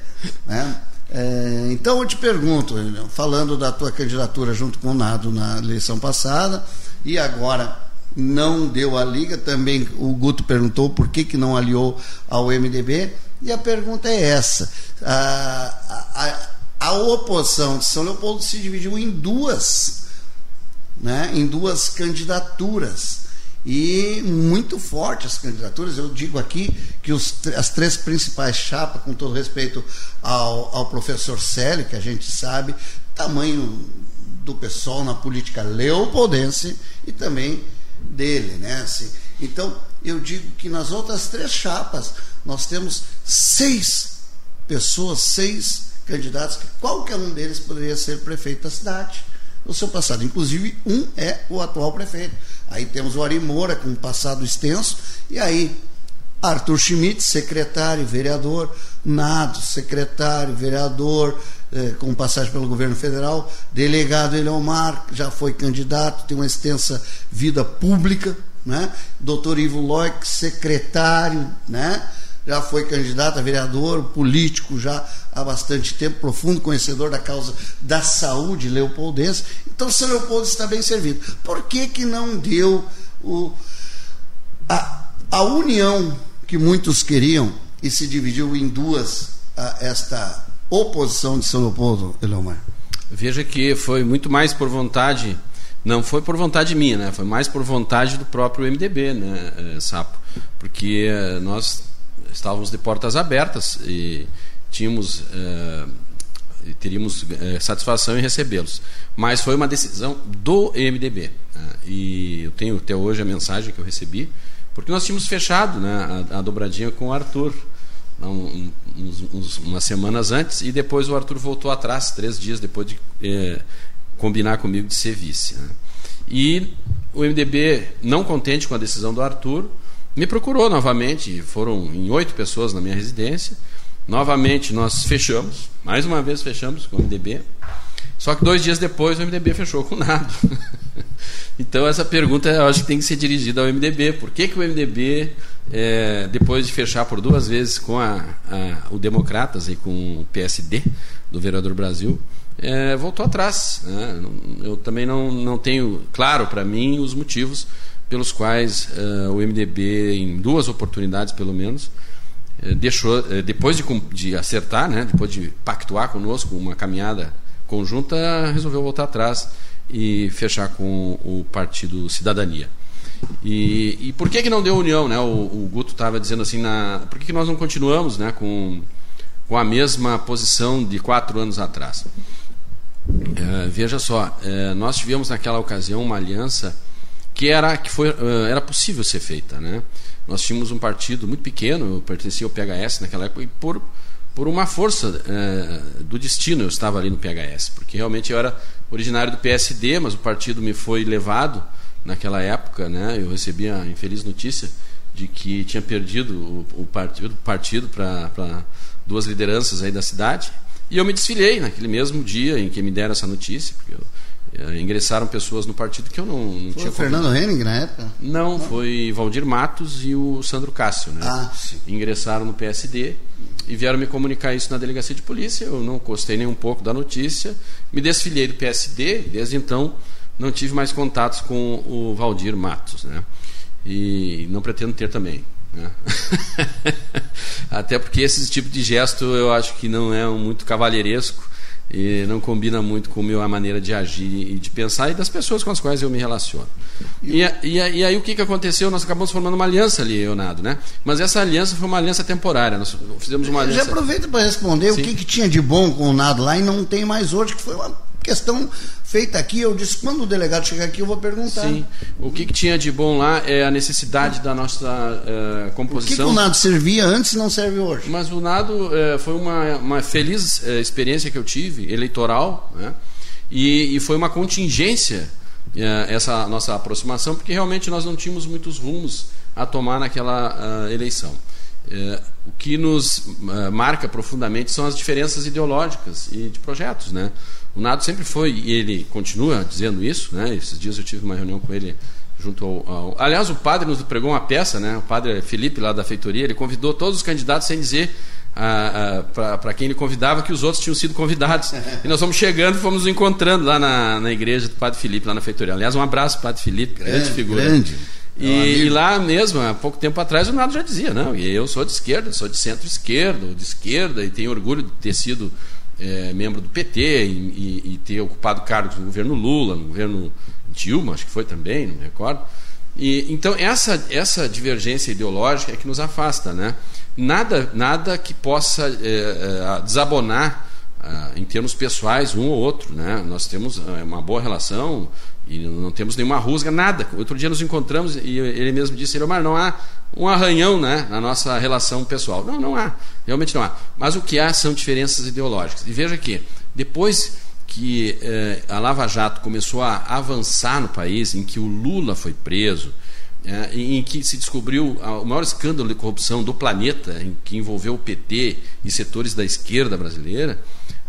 Né? É, então eu te pergunto, falando da tua candidatura junto com o Nado na eleição passada, e agora não deu a liga, também o Guto perguntou por que, que não aliou ao MDB, e a pergunta é essa. A, a, a oposição de São Leopoldo se dividiu em duas, né, em duas candidaturas e muito fortes as candidaturas. Eu digo aqui que os, as três principais chapas, com todo respeito ao, ao professor Célio, que a gente sabe, tamanho do pessoal na política leopoldense e também dele, né? Assim, então, eu digo que nas outras três chapas nós temos seis pessoas, seis candidatos, que qualquer um deles poderia ser prefeito da cidade no seu passado. Inclusive, um é o atual prefeito. Aí temos o Ari Moura, com um passado extenso, e aí Arthur Schmidt, secretário, vereador, Nado, secretário, vereador, eh, com passagem pelo governo federal, delegado Eleomar, já foi candidato, tem uma extensa vida pública, né? Doutor Ivo Loic, secretário, né? já foi candidato a vereador, político já há bastante tempo, profundo conhecedor da causa da saúde leopoldense. Então, São Leopoldo está bem servido. Por que, que não deu o, a, a união que muitos queriam e se dividiu em duas a, esta oposição de São Leopoldo, Eleomar? Veja que foi muito mais por vontade, não foi por vontade minha, né? Foi mais por vontade do próprio MDB, né, eh, Sapo? Porque eh, nós estávamos de portas abertas e tínhamos eh, teríamos eh, satisfação em recebê-los. Mas foi uma decisão do MDB. né? E eu tenho até hoje a mensagem que eu recebi, porque nós tínhamos fechado né, a, a dobradinha com o Arthur um- uns- uns- umas semanas antes, e depois o Arthur voltou atrás, três dias depois de eh, combinar comigo de ser vice. né? E o MDB, não contente com a decisão do Arthur, me procurou novamente. Foram em oito pessoas na minha residência. Novamente nós fechamos, mais uma vez fechamos com o MDB. Só que dois dias depois o MDB fechou com nada. <laughs> então essa pergunta eu acho que tem que ser dirigida ao MDB. Por que, que o MDB, eh, depois de fechar por duas vezes com a, a- o Democratas e com o PSD do Vereador Brasil, eh, voltou atrás? né? Eu também não, não tenho claro para mim os motivos pelos quais eh, o MDB, em duas oportunidades pelo menos, deixou, eh, depois de, de acertar, né, depois de pactuar conosco uma caminhada conjunta, resolveu voltar atrás e fechar com o Partido Cidadania. E, e por que, que não deu união? Né? O, o Guto estava dizendo assim, na, por que, que nós não continuamos né, com, com a mesma posição de quatro anos atrás? Eh, veja só, eh, nós tivemos naquela ocasião uma aliança que era que foi eh, era possível ser feita, né? Nós tínhamos um partido muito pequeno, eu pertencia ao PHS naquela época e por por uma força eh, do destino eu estava ali no PHS, porque realmente eu era originário do PSD, mas o partido me foi levado naquela época, né? Eu recebi a infeliz notícia de que tinha perdido o, o partido, partido para duas lideranças aí da cidade. E eu me desfilei naquele mesmo dia em que me deram essa notícia, porque eu, ingressaram pessoas no partido que eu não, não Foi tinha o Fernando Henning na época? não, foi Valdir Matos e o Sandro Cássio, né? Ah, sim. Ingressaram no PSD e vieram me comunicar isso na delegacia de polícia. Eu não gostei nem um pouco da notícia. Me desfilhei do PSD e desde então não tive mais contatos com o Valdir Matos, né? E não pretendo ter também. Né? <laughs> Até porque esse tipo de gesto eu acho que não é muito cavalheiresco e não combina muito com a minha maneira de agir e de pensar e das pessoas com as quais eu me relaciono. E, e, e aí o que, que aconteceu? Nós acabamos formando uma aliança ali, Leonardo, né? Mas essa aliança foi uma aliança temporária. Nós fizemos uma Já aliança. aproveita para responder Sim. o que, que tinha de bom com o Nado lá e não tem mais hoje, que foi uma questão feita aqui, eu disse, quando o delegado chegar aqui, eu vou perguntar. Sim. O que, que tinha de bom lá é a necessidade da nossa uh, composição. O que, que, o nado servia antes não serve hoje? Mas o nado uh, foi uma, uma feliz uh, experiência que eu tive, eleitoral, né? e, e foi uma contingência essa nossa aproximação, porque realmente nós não tínhamos muitos rumos a tomar naquela eleição. É, o que nos uh, marca profundamente são as diferenças ideológicas e de projetos, né? O Nado sempre foi e ele continua dizendo isso, né? Esses dias eu tive uma reunião com ele junto ao, ao... aliás o padre nos pregou uma peça, né? O padre Felipe lá da feitoria, ele convidou todos os candidatos sem dizer ah, ah, para quem ele convidava que os outros tinham sido convidados. E nós fomos chegando, fomos nos encontrando lá na, na igreja do Padre Felipe, lá na feitoria. Aliás, um abraço, Padre Felipe, grande, grande figura. Grande. E, e, lá mesmo, há pouco tempo atrás, o Nado já dizia, não, e eu sou de esquerda, sou de centro-esquerda, de esquerda, e tenho orgulho de ter sido é, membro do PT e, e, e, ter ocupado cargos no governo Lula, no governo Dilma, acho que foi também, não me recordo. E, então, essa, essa divergência ideológica é que nos afasta, né? Nada, nada que possa é, é, desabonar em termos pessoais um ou outro, né? Nós temos é, uma boa relação, e não temos nenhuma rusga, nada. Outro dia nos encontramos e ele mesmo disse, Omar, não há um arranhão né, na nossa relação pessoal. Não, não há. Realmente não há. Mas o que há são diferenças ideológicas. E veja que, depois que eh, a Lava Jato começou a avançar no país, em que o Lula foi preso, eh, em que se descobriu o maior escândalo de corrupção do planeta, em que envolveu o PT e setores da esquerda brasileira,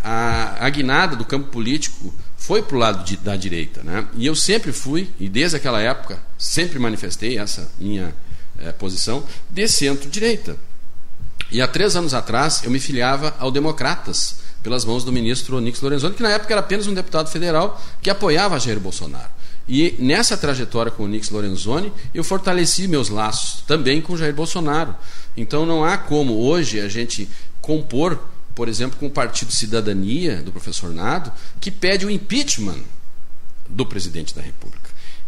a, a guinada do campo político foi para o lado de, da direita. Né? E eu sempre fui, e desde aquela época, sempre manifestei essa minha é, posição, de centro-direita. E há três anos atrás eu me filiava ao Democratas, pelas mãos do ministro Onix Lorenzoni, que na época era apenas um deputado federal que apoiava Jair Bolsonaro. E nessa trajetória com o Onix Lorenzoni, eu fortaleci meus laços também com Jair Bolsonaro. Então não há como hoje a gente compor por exemplo, com o Partido Cidadania, do professor Nado, que pede o impeachment do presidente da República.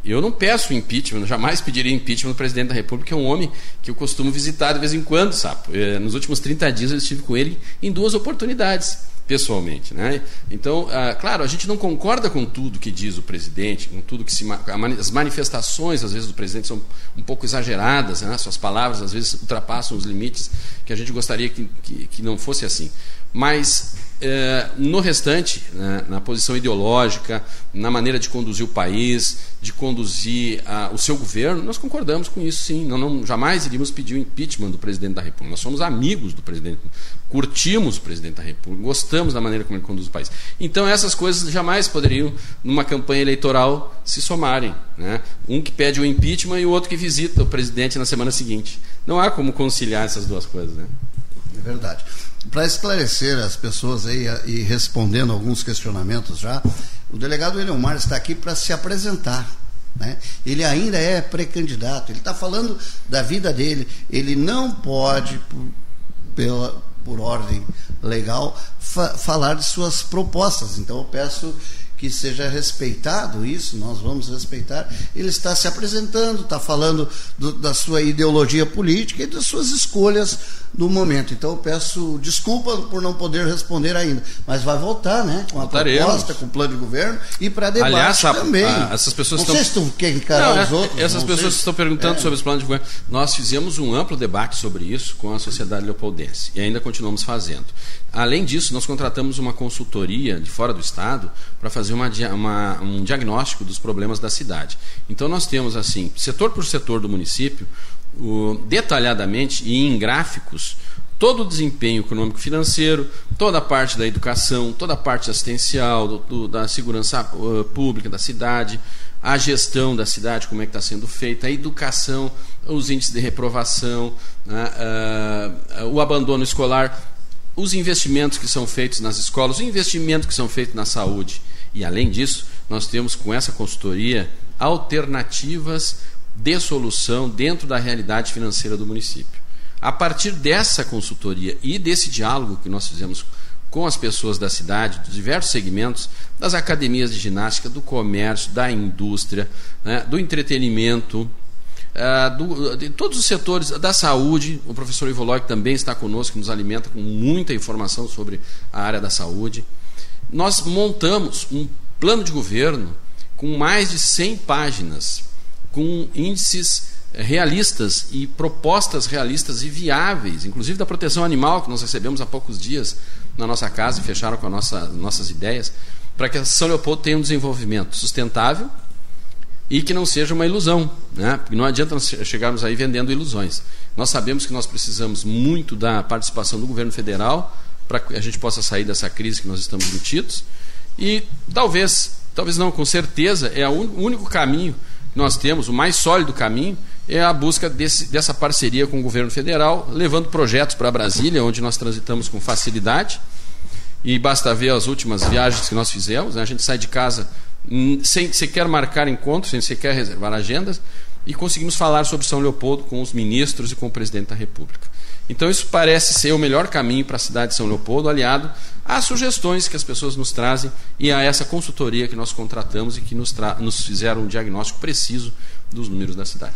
Eu não peço impeachment, jamais pediria impeachment do presidente da República, que é um homem que eu costumo visitar de vez em quando, sabe? Eh, nos últimos 30 dias eu estive com ele em duas oportunidades pessoalmente. Né? Então, ah, claro, a gente não concorda com tudo que diz o presidente, com tudo que se. As manifestações, às vezes, do presidente são um pouco exageradas, né? suas palavras, às vezes, ultrapassam os limites que a gente gostaria que, que, que não fosse assim. Mas é, no restante, né, na posição ideológica, na maneira de conduzir o país, de conduzir o seu governo, nós concordamos com isso sim. Não, não, jamais iríamos pedir o impeachment do presidente da República. Nós somos amigos do presidente, curtimos o presidente da República, gostamos da maneira como ele conduz o país. Então essas coisas jamais poderiam, numa campanha eleitoral, se somarem. Né? Um que pede o impeachment e o outro que visita o presidente na semana seguinte. Não há como conciliar essas duas coisas. Né? É verdade para esclarecer as pessoas aí e respondendo alguns questionamentos já, o delegado Eliomar está aqui para se apresentar. Né? Ele ainda é pré-candidato, ele está falando da vida dele. Ele não pode, por, pela, por ordem legal, fa falar de suas propostas. Então eu peço que seja respeitado isso, nós vamos respeitar. Ele está se apresentando, está falando do, da sua ideologia política e das suas escolhas no momento. Então eu peço desculpa por não poder responder ainda, mas vai voltar, né? Com a Voltaremos. proposta, com o plano de governo e para debate Aliás, também. A, essas pessoas não estão... se querem encarar não, os outros. Essas pessoas estão perguntando é. sobre os planos de governo. Nós fizemos um amplo debate sobre isso com a sociedade leopoldense e ainda continuamos fazendo. Além disso, nós contratamos uma consultoria de fora do Estado para fazer uma, uma, um diagnóstico dos problemas da cidade. Então, nós temos, assim, setor por setor do município, o, detalhadamente e em gráficos, todo o desempenho econômico-financeiro, toda a parte da educação, toda a parte assistencial, do, do, da segurança uh, pública da cidade, a gestão da cidade, como é que está sendo feita, a educação, os índices de reprovação, uh, o abandono escolar os investimentos que são feitos nas escolas, o investimento que são feitos na saúde. E além disso, nós temos com essa consultoria alternativas de solução dentro da realidade financeira do município. A partir dessa consultoria e desse diálogo que nós fizemos com as pessoas da cidade, dos diversos segmentos, das academias de ginástica, do comércio, da indústria, né, do entretenimento, uh, do, de todos os setores da saúde. O professor Ivo Log também está conosco, que nos alimenta com muita informação sobre a área da saúde. Nós montamos um plano de governo com mais de 100 páginas, com índices realistas e propostas realistas e viáveis, inclusive da proteção animal que nós recebemos há poucos dias na nossa casa e fecharam com nossa, nossas ideias, para que a São Leopoldo tenha um desenvolvimento sustentável e que não seja uma ilusão, né? Porque não adianta nós chegarmos aí vendendo ilusões. Nós sabemos que nós precisamos muito da participação do governo federal para que a gente possa sair dessa crise que nós estamos metidos e talvez, talvez não com certeza, é o único caminho que nós temos, o mais sólido caminho é a busca desse, dessa parceria com o governo federal, levando projetos para Brasília, onde nós transitamos com facilidade. E basta ver as últimas viagens que nós fizemos. Né? A gente sai de casa sem sequer marcar encontros, sem sequer reservar agendas, e conseguimos falar sobre São Leopoldo com os ministros e com o presidente da República. Então, isso parece ser o melhor caminho para a cidade de São Leopoldo, aliado às sugestões que as pessoas nos trazem e a essa consultoria que nós contratamos e que nos, nos fizeram um diagnóstico preciso dos números da cidade.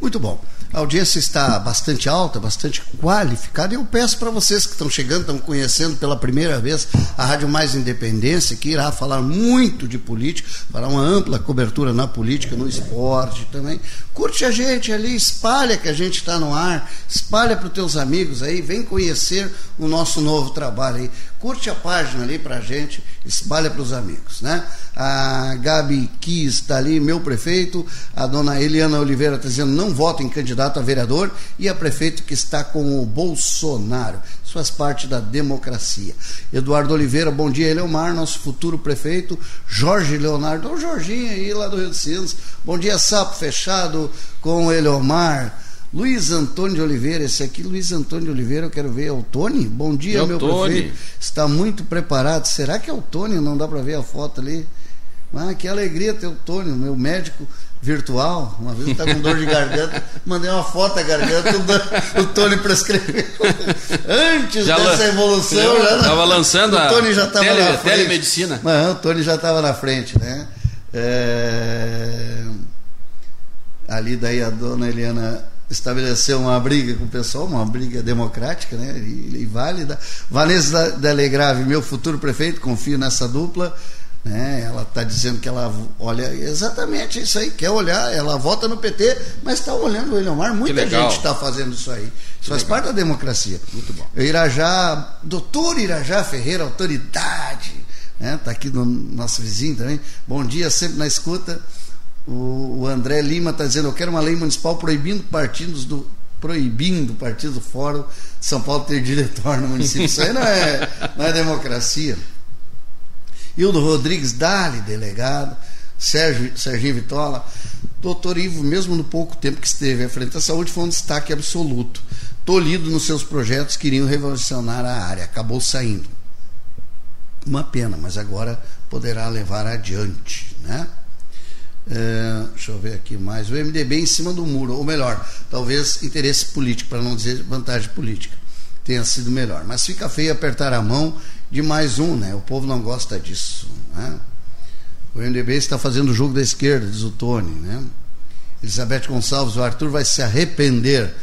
Muito bom. A audiência está bastante alta, bastante qualificada. Eu peço para vocês que estão chegando, estão conhecendo pela primeira vez a Rádio Mais Independência, que irá falar muito de política, fará uma ampla cobertura na política, no esporte também. Curte a gente ali, espalha que a gente está no ar, espalha para os teus amigos aí, vem conhecer o nosso novo trabalho aí. Curte a página ali para a gente, espalha para os amigos, né? A Gabi Kiss está ali, meu prefeito, a dona Eliana Oliveira está dizendo não vota em candidato a vereador e a prefeito que está com o Bolsonaro. Isso faz parte da democracia. Eduardo Oliveira, bom dia, Eleomar, nosso futuro prefeito. Jorge Leonardo, o Jorginho aí lá do Rio de Sinos. Bom dia, Sapo Fechado com Eleomar. Luiz Antônio de Oliveira, esse aqui, Luiz Antônio de Oliveira, eu quero ver, é o Tony? Bom dia, é meu Tony. prefeito. Está muito preparado. Será que é o Tony? Não dá para ver a foto ali. Ah, que alegria ter o Tony, meu médico virtual. Uma vez estava com dor de garganta, mandei uma foto da garganta, o, Tony prescreveu. Antes já dessa evolução, já estava lançando o Tony já estava tele, na frente. telemedicina. Não, o Tony já estava na frente, né? É... Ali daí a dona Eliana estabeleceu uma briga com o pessoal, uma briga democrática né, e, e válida. Vanessa Delegrave, meu futuro prefeito, confio nessa dupla. Né? Ela está dizendo que ela olha exatamente isso aí, quer olhar, ela vota no PT, mas está olhando o Eliomar. Muita gente está fazendo isso aí. Isso faz parte da democracia. Muito bom. Irajá, doutor Irajá Ferreira, autoridade, está né? Tá aqui no nosso vizinho também. Bom dia, sempre na escuta. O, o André Lima está dizendo: eu quero uma lei municipal proibindo partidos do proibindo partido do Fórum de São Paulo ter <laughs> diretor no município. Isso aí não é, não é democracia. Hildo Rodrigues, Dali, delegado, Sérgio, Serginho Vitola, doutor Ivo, mesmo no pouco tempo que esteve à frente da saúde, foi um destaque absoluto. Tolido nos seus projetos, queriam revolucionar a área, acabou saindo. Uma pena, mas agora poderá levar adiante, né? É, deixa eu ver aqui mais. O MDB em cima do muro, ou melhor, talvez interesse político, para não dizer vantagem política, tenha sido melhor. Mas fica feio apertar a mão de mais um, né? O povo não gosta disso. Né? O MDB está fazendo o jogo da esquerda, diz o Tony, né? Elizabeth Gonçalves, o Arthur vai se arrepender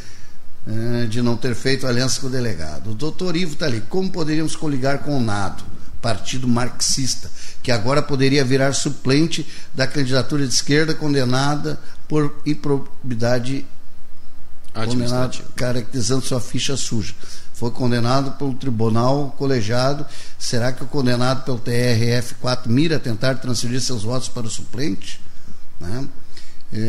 é, de não ter feito aliança com o delegado. O doutor Ivo está ali. Como poderíamos coligar com o NATO, partido marxista, que agora poderia virar suplente da candidatura de esquerda condenada por improbidade condenado, caracterizando sua ficha suja foi condenado pelo tribunal colegiado. Será que o condenado pelo TRF4 mira tentar transferir seus votos para o suplente? Né?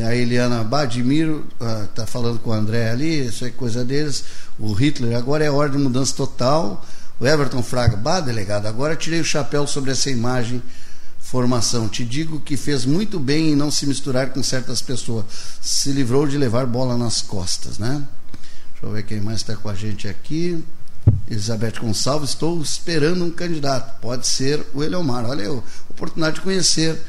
A Eliana Badimiro está ah, falando com o André ali, isso é coisa deles. O Hitler, agora é ordem de mudança total. O Everton Fraga, bah, delegado, agora tirei o chapéu sobre essa imagem formação. Te digo que fez muito bem em não se misturar com certas pessoas. Se livrou de levar bola nas costas, né? Deixa eu ver quem mais está com a gente aqui. Elizabeth Gonçalves, estou esperando um candidato. Pode ser o Eleomar. Olha, oportunidade de conhecer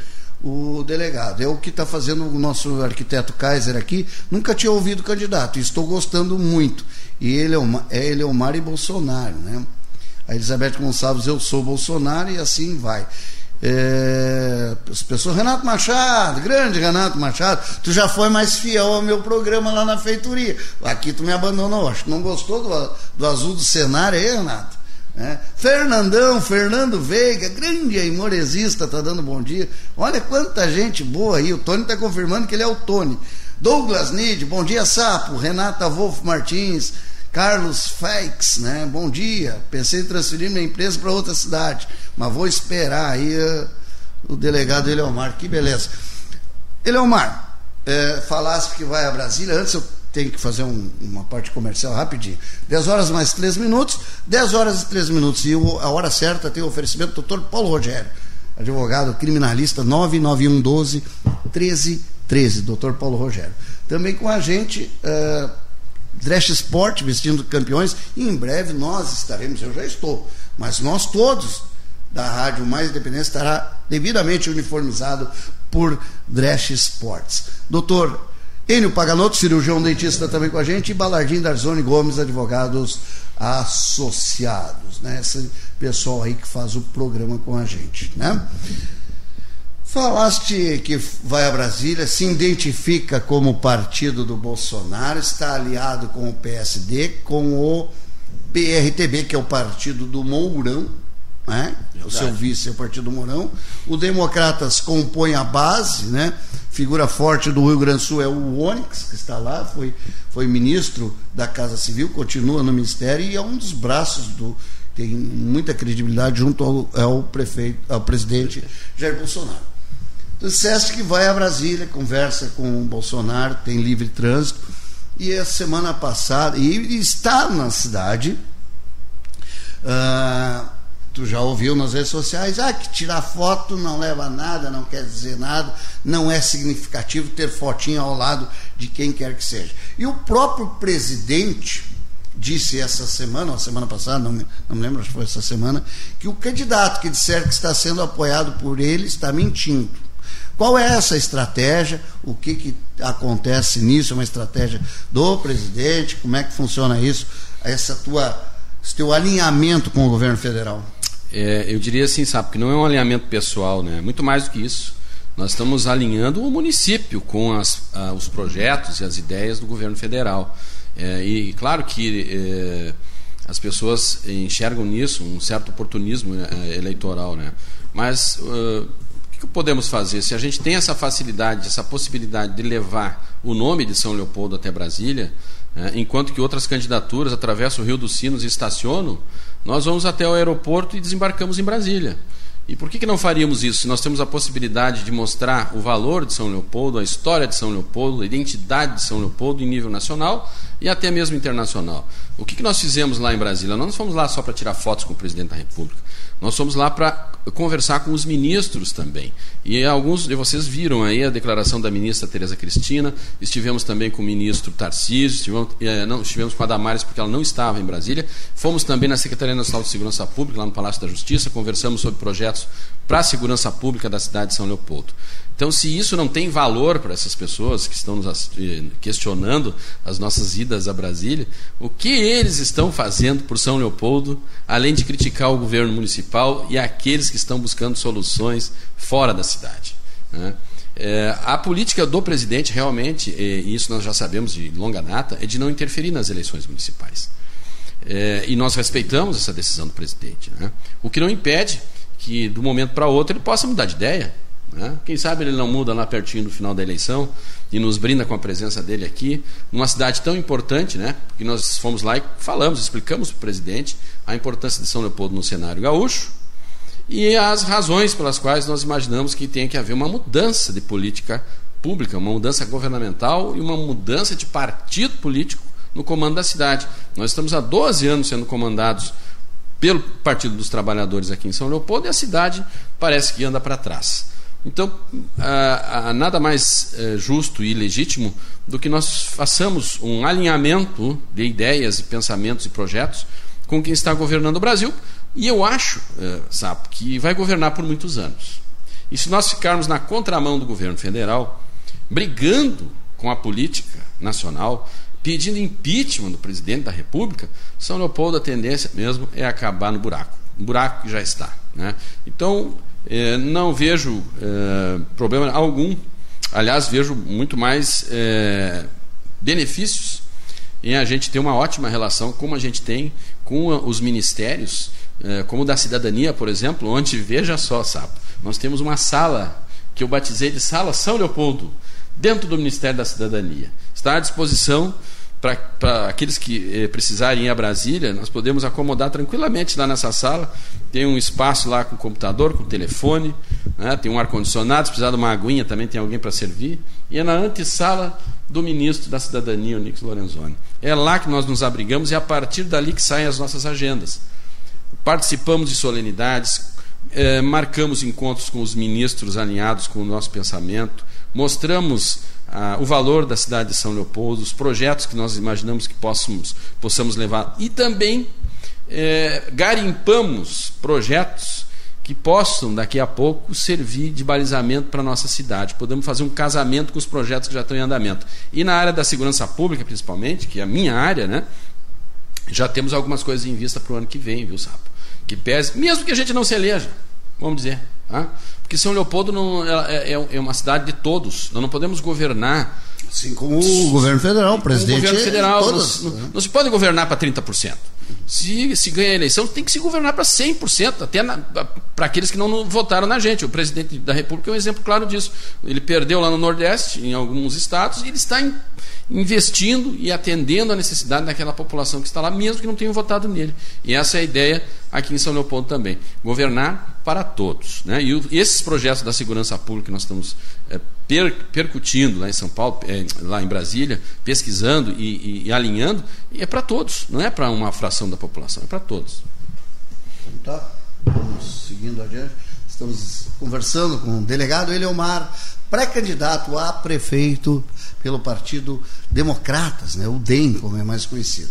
o delegado. É o que está fazendo o nosso arquiteto Kaiser aqui. Nunca tinha ouvido candidato. Estou gostando muito. E ele é Eleomar e Bolsonaro, né? A Elizabeth Gonçalves, eu sou Bolsonaro e assim vai. É, as pessoas, Renato Machado, grande Renato Machado, tu já foi mais fiel ao meu programa lá na feitoria. Aqui tu me abandonou, acho que não gostou do, do azul do cenário aí, Renato? Né? Fernandão, Fernando Veiga, grande imoresista, tá dando bom dia. Olha quanta gente boa aí. O Tony está confirmando que ele é o Tony. Douglas Nid, bom dia, Sapo. Renata Wolf Martins, Carlos Feix, né? Bom dia. Pensei em transferir minha empresa para outra cidade, mas vou esperar aí uh, o delegado Eleomar. Que beleza. Eleomar, é, falasse que vai a Brasília. Antes eu tenho que fazer um, uma parte comercial rapidinho. 10 horas mais 3 minutos, 10 horas e 3 minutos. E a hora certa tem o oferecimento do doutor Paulo Rogério, advogado criminalista 99112 1313, doutor Paulo Rogério. Também com a gente. Uh, Dresch Sport, vestindo campeões, e em breve nós estaremos, eu já estou, mas nós todos da Rádio Mais Independente estará devidamente uniformizado por Dresch Sports. Doutor Enio Paganotto, cirurgião dentista também com a gente, e Balardim Darzoni Gomes, advogados associados, né? Esse pessoal aí que faz o programa com a gente, né? Falaste que vai a Brasília, se identifica como partido do Bolsonaro, está aliado com o PSD, com o PRTB, que é o partido do Mourão, né? o seu vice é o partido do Mourão. O Democratas compõe a base, né? figura forte do Rio Grande do Sul é o Onyx, que está lá, foi, foi ministro da Casa Civil, continua no Ministério e é um dos braços do. tem muita credibilidade junto ao, ao prefeito, ao presidente Jair Bolsonaro. Tu disseste que vai a Brasília, conversa com o Bolsonaro, tem livre trânsito, e a semana passada, e está na cidade, uh, tu já ouviu nas redes sociais, ah, que tirar foto não leva nada, não quer dizer nada, não é significativo ter fotinho ao lado de quem quer que seja. E o próprio presidente disse essa semana, ou semana passada, não me, não me lembro, que foi essa semana, que o candidato que disser que está sendo apoiado por ele está mentindo. Qual é essa estratégia? O que, que acontece nisso? É uma estratégia do presidente? Como é que funciona isso? Essa tua, esse teu alinhamento com o governo federal? É, eu diria assim, sabe, que não é um alinhamento pessoal, né? Muito mais do que isso. Nós estamos alinhando o município com as, a, os projetos e as ideias do governo federal. É, e claro que é, as pessoas enxergam nisso um certo oportunismo é, eleitoral, né? Mas uh, o que podemos fazer? Se a gente tem essa facilidade, essa possibilidade de levar o nome de São Leopoldo até Brasília, né, enquanto que outras candidaturas atravessam o Rio dos Sinos e estacionam, nós vamos até o aeroporto e desembarcamos em Brasília. E por que, que não faríamos isso se nós temos a possibilidade de mostrar o valor de São Leopoldo, a história de São Leopoldo, a identidade de São Leopoldo em nível nacional e até mesmo internacional? O que, que nós fizemos lá em Brasília? Nós não fomos lá só para tirar fotos com o presidente da República. Nós fomos lá para conversar com os ministros também. E alguns de vocês viram aí a declaração da ministra Tereza Cristina, estivemos também com o ministro Tarcísio, estivemos, eh, não, estivemos com a Damares porque ela não estava em Brasília, fomos também na Secretaria Nacional de Segurança Pública, lá no Palácio da Justiça, conversamos sobre projetos para a segurança pública da cidade de São Leopoldo. Então, se isso não tem valor para essas pessoas que estão nos questionando as nossas idas a Brasília, o que eles estão fazendo por São Leopoldo, além de criticar o governo municipal e aqueles que estão buscando soluções fora da cidade? Né? É, a política do presidente, realmente, e isso nós já sabemos de longa data, é de não interferir nas eleições municipais. É, e nós respeitamos essa decisão do presidente. Né? O que não impede que, de um momento para outro, ele possa mudar de ideia. Né? Quem sabe ele não muda lá pertinho do final da eleição e nos brinda com a presença dele aqui, numa cidade tão importante, né? Porque nós fomos lá e falamos, explicamos para o presidente a importância de São Leopoldo no cenário gaúcho e as razões pelas quais nós imaginamos que tem que haver uma mudança de política pública, uma mudança governamental e uma mudança de partido político no comando da cidade. Nós estamos há 12 anos sendo comandados pelo Partido dos Trabalhadores aqui em São Leopoldo e a cidade parece que anda para trás. Então, nada mais é, justo e legítimo do que nós façamos um alinhamento de ideias, pensamentos e projetos com quem está governando o Brasil. E eu acho, é, Sapo, que vai governar por muitos anos. E se nós ficarmos na contramão do governo federal, brigando com a política nacional, pedindo impeachment do presidente da República, São Leopoldo a tendência mesmo é acabar no buraco. Um buraco que já está. Né? Então, é, não vejo é, problema algum. Aliás, vejo muito mais é, benefícios em a gente ter uma ótima relação, como a gente tem com os ministérios como da cidadania, por exemplo, onde, veja só, Sapo, nós temos uma sala que eu batizei de Sala São Leopoldo, dentro do Ministério da Cidadania. Está à disposição para aqueles que eh, precisarem ir a Brasília, nós podemos acomodar tranquilamente lá nessa sala. Tem um espaço lá com computador, com telefone, né? tem um ar-condicionado, se precisar de uma aguinha também tem alguém para servir. E é na antessala do ministro da Cidadania, o Nix Lorenzoni. É lá que nós nos abrigamos e é a partir dali que saem as nossas agendas. Participamos de solenidades, eh, marcamos encontros com os ministros alinhados com o nosso pensamento, mostramos ah, o valor da cidade de São Leopoldo, os projetos que nós imaginamos que possamos, possamos levar e também é, garimpamos projetos que possam daqui a pouco servir de balizamento para a nossa cidade. Podemos fazer um casamento com os projetos que já estão em andamento. E na área da segurança pública, principalmente, que é a minha área, né, já temos algumas coisas em vista para o ano que vem, viu, Sapo? Que pese, mesmo que a gente não se eleja, vamos dizer. Tá? Porque São Leopoldo não, é, é, é, uma cidade de todos. Nós não podemos governar. Assim como o governo federal, o presidente. O governo federal. Todas, não, né? não, se pode governar para 30%. Se, se ganha a eleição, tem que se governar para 100%, até para aqueles que não, votaram na gente. O presidente da República é um exemplo claro disso. Ele perdeu lá no Nordeste, em alguns estados, e ele está em, investindo e atendendo a necessidade daquela população que está lá, mesmo que não tenham votado nele. E essa é a ideia aqui em São Leopoldo também. Governar para todos. Né? E, o, esses projetos da segurança pública que nós estamos é, per, percutindo lá em São Paulo, é, lá em Brasília, pesquisando e, e, e alinhando, é para todos, não é para uma fração da população, é para todos. Tá, vamos seguindo adiante. Estamos conversando com o delegado Eleomar, pré-candidato a prefeito pelo Partido Democratas, né? o DEM, como é mais conhecido.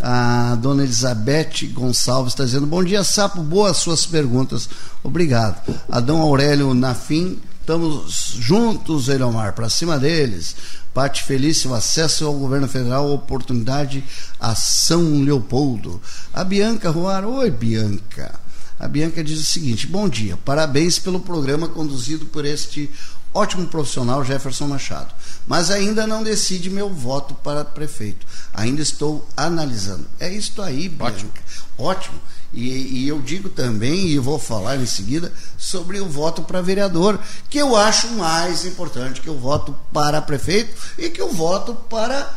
A dona Elizabeth Gonçalves está dizendo: Bom dia, Sapo, boas suas perguntas. Obrigado. Adão Aurélio Nafim, estamos juntos, Elomar, para cima deles. Pati Felício, acesso ao governo federal, oportunidade a São Leopoldo. A Bianca Ruar, oi Bianca. A Bianca diz o seguinte: Bom dia, parabéns pelo programa conduzido por este ótimo profissional Jefferson Machado, mas ainda não decide meu voto para prefeito. Ainda estou analisando. É isto aí, Bianca. Ótimo. Ótimo. E, e, eu digo também, e vou falar em seguida, sobre o voto para vereador, que eu acho mais importante que o voto para prefeito e que o voto para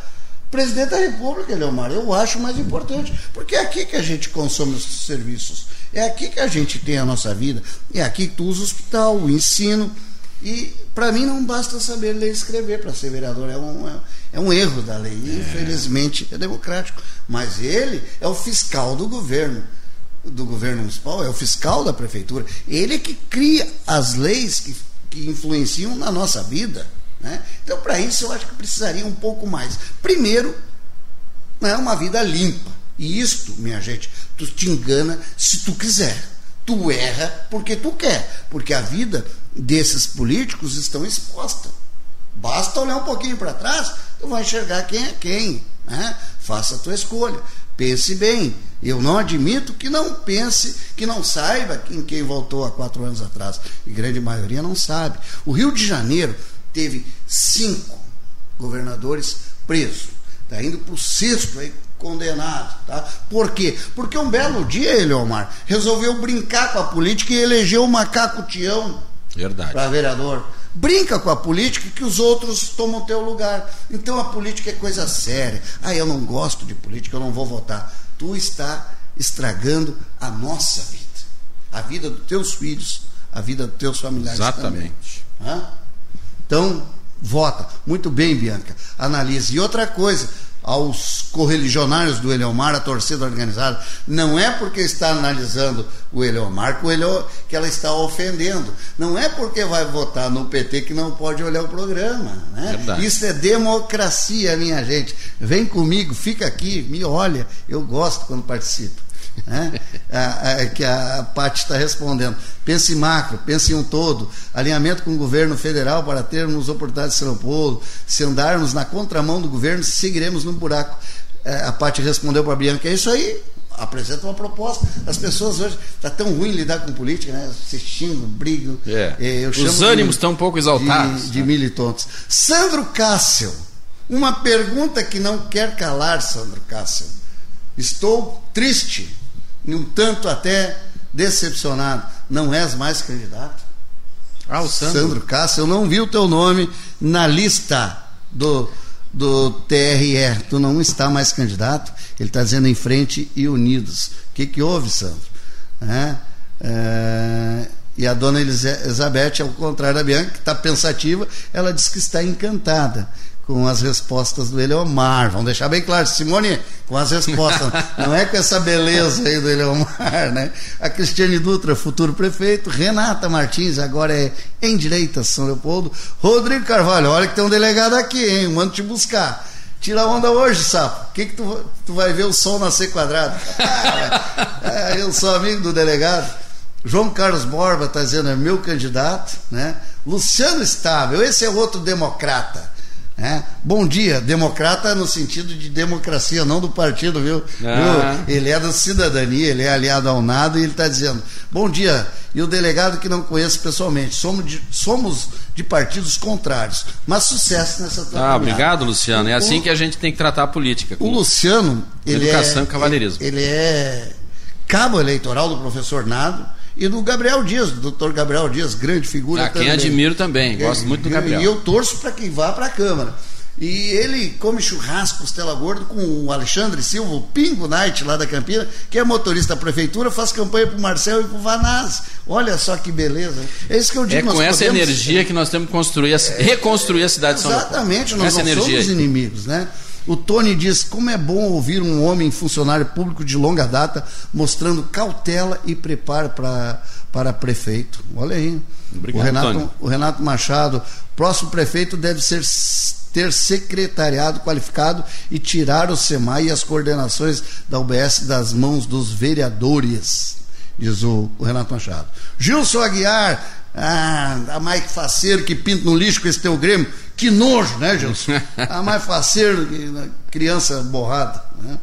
presidente da República, Leomar. Eu acho mais importante, porque é aqui que a gente consome os serviços, é aqui que a gente tem a nossa vida, é aqui que tu usa o hospital, o ensino, e para mim não basta saber ler e escrever para ser vereador, é um, é, é um erro da lei. É. Infelizmente é democrático. Mas ele é o fiscal do governo, do governo municipal, é o fiscal da prefeitura. Ele é que cria as leis que, que influenciam na nossa vida. Né? Então, para isso, eu acho que precisaria um pouco mais. Primeiro, é uma vida limpa. E isto, minha gente, tu te engana se tu quiser. Tu erra porque tu quer. Porque a vida desses políticos estão expostas. Basta olhar um pouquinho para trás, tu vai enxergar quem é quem. Né? Faça a tua escolha. Pense bem. Eu não admito que não pense, que não saiba em quem voltou há quatro anos atrás. E grande maioria não sabe. O Rio de Janeiro teve cinco governadores presos. Está indo para o sexto aí, condenado. Tá? Por quê? Porque um belo dia, Eleomar, resolveu brincar com a política e elegeu o macaco Tião Verdade. Para vereador. Brinca com a política que os outros tomam teu lugar. Então a política é coisa séria. Ah, eu não gosto de política, eu não vou votar. Tu está estragando a nossa vida. A vida dos teus filhos, a vida dos teus familiares Exatamente. também. Então, vota. Muito bem, Bianca. Analise. E outra coisa, aos correligionários do Eleomar, a torcida organizada, não é porque está analisando o Eleomar que, o Eleo, que ela está ofendendo. Não é porque vai votar no PT que não pode olhar o programa. Né? Isso é democracia, minha gente. Vem comigo, fica aqui, me olha. Eu gosto quando participo né? a, a, que a Paty está respondendo. Pense em macro, pense em um todo, alinhamento com o governo federal para termos oportunidade de São Paulo, se andarmos na contramão do governo, seguiremos no buraco. É, a Paty respondeu para a Bianca, é isso aí, apresenta uma proposta. As pessoas hoje está tão ruim lidar com política, né? Assistindo, brigam. É. É, Os ânimos estão um pouco exaltados. De, de né? militantes. Sandro Cássio, uma pergunta que não quer calar, Sandro Cássio. Estou triste e um tanto até decepcionado. Não és mais candidato? Ah, o Sandro. Sandro Cássio, eu não vi o teu nome na lista do, do TRE. Tu não está mais candidato. Ele está dizendo em frente e unidos. O que, que houve, Sandro? É, é, e a dona Elizabeth, ao contrário da Bianca, que está pensativa, ela diz que está encantada com as respostas do Eleomar. Vamos deixar bem claro, Simone, com as respostas. não é com essa beleza aí do Eleomar, né? A Cristiane Dutra, futuro prefeito. Renata Martins, agora é em direita, São Leopoldo. Rodrigo Carvalho, olha que tem um delegado aqui, hein? Mando te buscar. Tira onda hoje, sapo. O que, que tu, tu vai ver o sol nascer quadrado? Ah, <laughs> eu sou amigo do delegado. João Carlos Borba está dizendo é meu candidato, né? Luciano Estável, esse é outro democrata. É. Bom dia, democrata no sentido de democracia, não do partido, viu? Ah. viu? Ele é da cidadania, ele é aliado ao nada e ele está dizendo: Bom dia, e o delegado que não conheço pessoalmente, somos de, somos de partidos contrários, mas sucesso nessa trabalhada. Ah, obrigado, Luciano. É assim o, que a gente tem que tratar a política. o Luciano, ele educação é, e cavalheirismo. Ele, ele é cabo eleitoral do professor Nado e do Gabriel Dias, do doutor Gabriel Dias, grande figura. Ah, quem também. admiro também, gosto muito do Gabriel. E eu torço para que vá para a Câmara. E ele come churrasco, costela gordo com o Alexandre Silva, o Pingo Night lá da Campina, que é motorista da prefeitura, faz campanha para o Marcel e para o Vanaz. Olha só que beleza. É isso que eu digo. É com essa podemos... energia que nós temos que construir, reconstruir a cidade de São Paulo. Exatamente, nós não somos inimigos, né? O Tony diz: como é bom ouvir um homem funcionário público de longa data mostrando cautela e preparo para, para prefeito. Olha aí. Obrigado, o, Renato, o Renato Machado, próximo prefeito deve ser ter secretariado qualificado e tirar o SEMAI e as coordenações da UBS das mãos dos vereadores, diz o, o Renato Machado. Gilson Aguiar, ah, a Mike Faceiro que pinta no lixo com esse teu Grêmio. Que nojo, né, Gilson? <laughs> a Mike Faceiro, criança borrada. Né?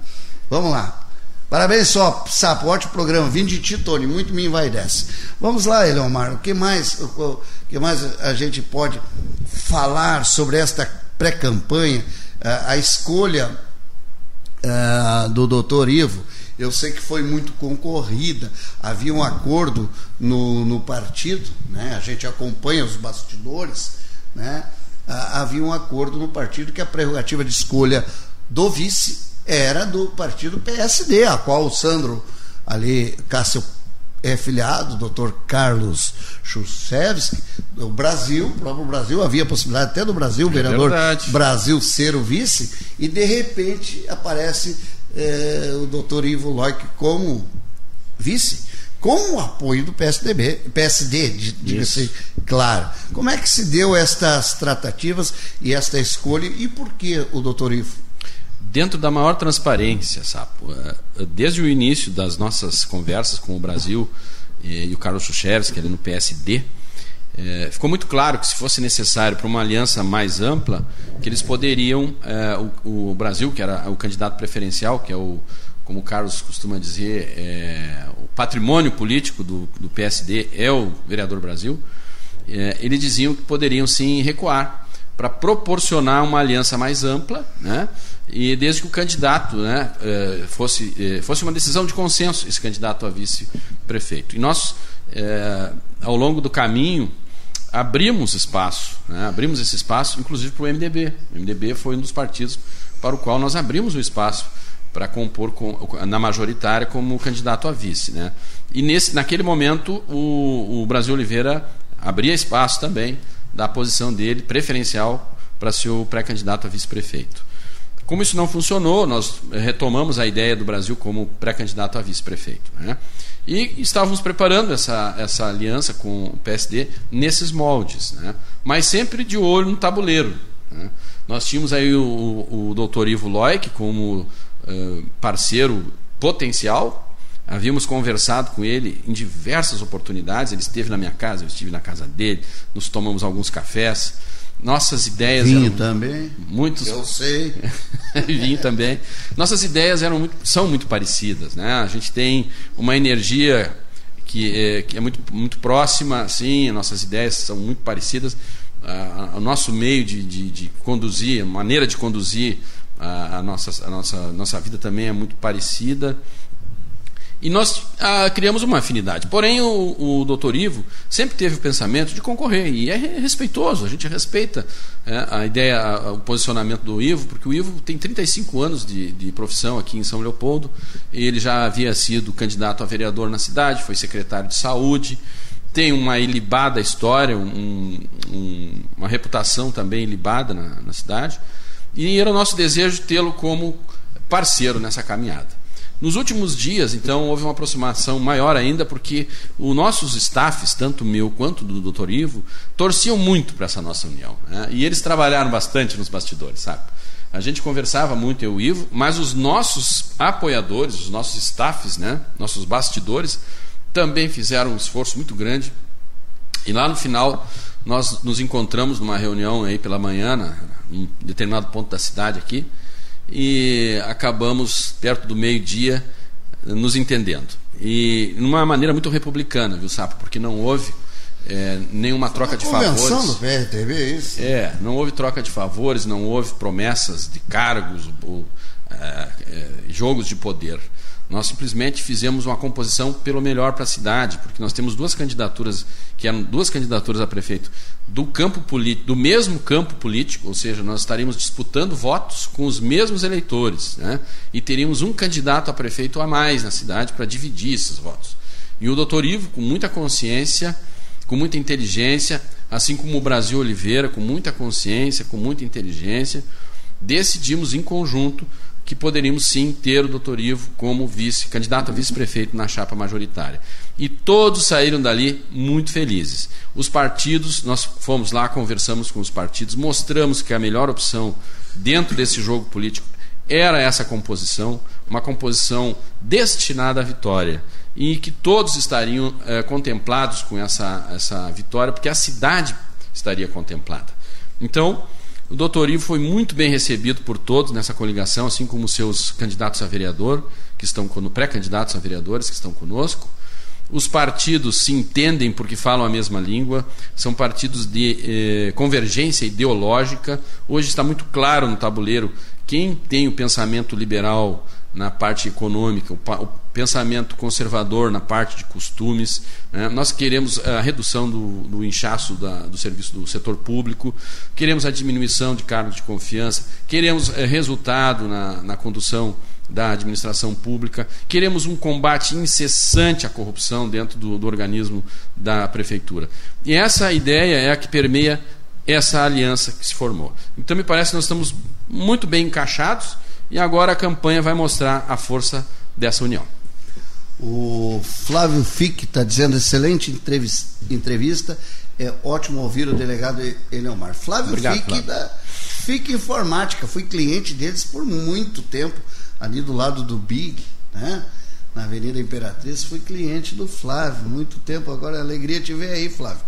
Vamos lá. Parabéns, só, Sapo, ótimo programa. Vim de ti, Tony, muito me envaidece. Vamos lá, Eleomar, o que mais, o que mais a gente pode falar sobre esta pré-campanha? A escolha do doutor Ivo eu sei que foi muito concorrida, havia um acordo no, no partido, né? a gente acompanha os bastidores, né? Havia um acordo no partido que a prerrogativa de escolha do vice era do partido PSD, a qual o Sandro ali, Cássio é filiado, doutor Carlos Chusevski, o Brasil, o próprio Brasil, havia possibilidade até do Brasil, o é vereador. Brasil ser o vice, e de repente aparece é, o doutor Ivo Loic como vice, com o apoio do PSDB, PSD, diga-se claro. Como é que se deu estas tratativas e esta escolha e por que o doutor Ivo? Dentro da maior transparência, Sapo, é, desde o início das nossas conversas com o Brasil e, o Carlos Chuchevski, ali no PSD, é, ficou muito claro que se fosse necessário para uma aliança mais ampla, que eles poderiam, é, o, o, Brasil, que era o candidato preferencial, que é o, como o Carlos costuma dizer, é, o patrimônio político do, do, PSD é o vereador Brasil, é, eles diziam que poderiam sim recuar para proporcionar uma aliança mais ampla, né? e desde que o candidato né, é, fosse, é, fosse uma decisão de consenso, esse candidato a vice-prefeito. E nós, ao longo do caminho, abrimos espaço, né? abrimos esse espaço, inclusive para o MDB. O MDB foi um dos partidos para o qual nós abrimos o espaço para compor com, na majoritária como candidato a vice. Né? E nesse, naquele momento o, o Brasil Oliveira abria espaço também da posição dele preferencial para ser o pré-candidato a vice-prefeito. Como isso não funcionou, nós retomamos a ideia do Brasil como pré-candidato a vice-prefeito. Né? E estávamos preparando essa, essa aliança com o PSD nesses moldes, né? mas sempre de olho no tabuleiro. Né? Nós tínhamos aí o, o, doutor Ivo Loic como uh, parceiro potencial, havíamos conversado com ele em diversas oportunidades, ele esteve na minha casa, eu estive na casa dele, nos tomamos alguns cafés, nossas ideias vinho também? muitos. Eu sei. <laughs> Vinho também. Nossas ideias eram muito, são muito parecidas né? A gente tem uma energia que é, que é muito muito próxima assim nossas ideias são muito parecidas. O nosso meio de, de, de, conduzir a maneira de conduzir a, a, nossa a nossa nossa vida também é muito parecida. E nós ah, criamos uma afinidade. Porém, o, o doutor Ivo sempre teve o pensamento de concorrer, e é respeitoso, a gente respeita é, a ideia, a, o posicionamento do Ivo, porque o Ivo tem 35 anos de, de profissão aqui em São Leopoldo, ele já havia sido candidato a vereador na cidade, foi secretário de saúde, tem uma ilibada história, um, um, uma reputação também ilibada na, na cidade, e era o nosso desejo tê-lo como parceiro nessa caminhada. Nos últimos dias, então, houve uma aproximação maior ainda, porque os nossos staffs, tanto meu quanto do Dr. Ivo, torciam muito para essa nossa união. Né? E eles trabalharam bastante nos bastidores, sabe? A gente conversava muito, eu e o Ivo, mas os nossos apoiadores, os nossos staffs, né? nossos bastidores, também fizeram um esforço muito grande. E lá no final, nós nos encontramos numa reunião aí pela manhã, em determinado ponto da cidade aqui, e acabamos, perto do meio-dia, nos entendendo. E numa maneira muito republicana, viu, Sapo? Porque não houve é, nenhuma troca de favores. do PRTV, é isso? É, não houve troca de favores, não houve promessas de cargos ou é, é, jogos de poder. Nós simplesmente fizemos uma composição pelo melhor para a cidade, porque nós temos duas candidaturas, que eram duas candidaturas a prefeito do campo político, do mesmo campo político, ou seja, nós estaríamos disputando votos com os mesmos eleitores, né? E teríamos um candidato a prefeito a mais na cidade para dividir esses votos. E o doutor Ivo, com muita consciência, com muita inteligência, assim como o Brasil Oliveira, com muita consciência, com muita inteligência, decidimos em conjunto que poderíamos sim ter o doutor Ivo como vice, candidato a vice-prefeito na chapa majoritária. E todos saíram dali muito felizes. Os partidos, nós fomos lá, conversamos com os partidos, mostramos que a melhor opção dentro desse jogo político era essa composição, uma composição destinada à vitória. E que todos estariam é, contemplados com essa, essa vitória, porque a cidade estaria contemplada. Então, o doutor Ivo foi muito bem recebido por todos nessa coligação, assim como seus candidatos a vereador, que estão pré-candidatos a vereadores que estão conosco. Os partidos se entendem porque falam a mesma língua, são partidos de eh, convergência ideológica. Hoje está muito claro no tabuleiro quem tem o pensamento liberal na parte econômica, o, o pensamento conservador na parte de costumes. Né? Nós queremos a redução do, do inchaço da, do serviço do setor público, queremos a diminuição de cargos de confiança, queremos eh, resultado na, na condução da administração pública, queremos um combate incessante à corrupção dentro do, do organismo da prefeitura. E essa ideia é a que permeia essa aliança que se formou. Então, me parece que nós estamos muito bem encaixados e agora a campanha vai mostrar a força dessa união. O Flávio Fick está dizendo excelente entrevista. É ótimo ouvir o delegado Eleomar. Flávio Obrigado, Fick Flávio. da Fick Informática. Fui cliente deles por muito tempo, ali do lado do Big, né? na Avenida Imperatriz. Fui cliente do Flávio, muito tempo. Agora é alegria te ver aí, Flávio.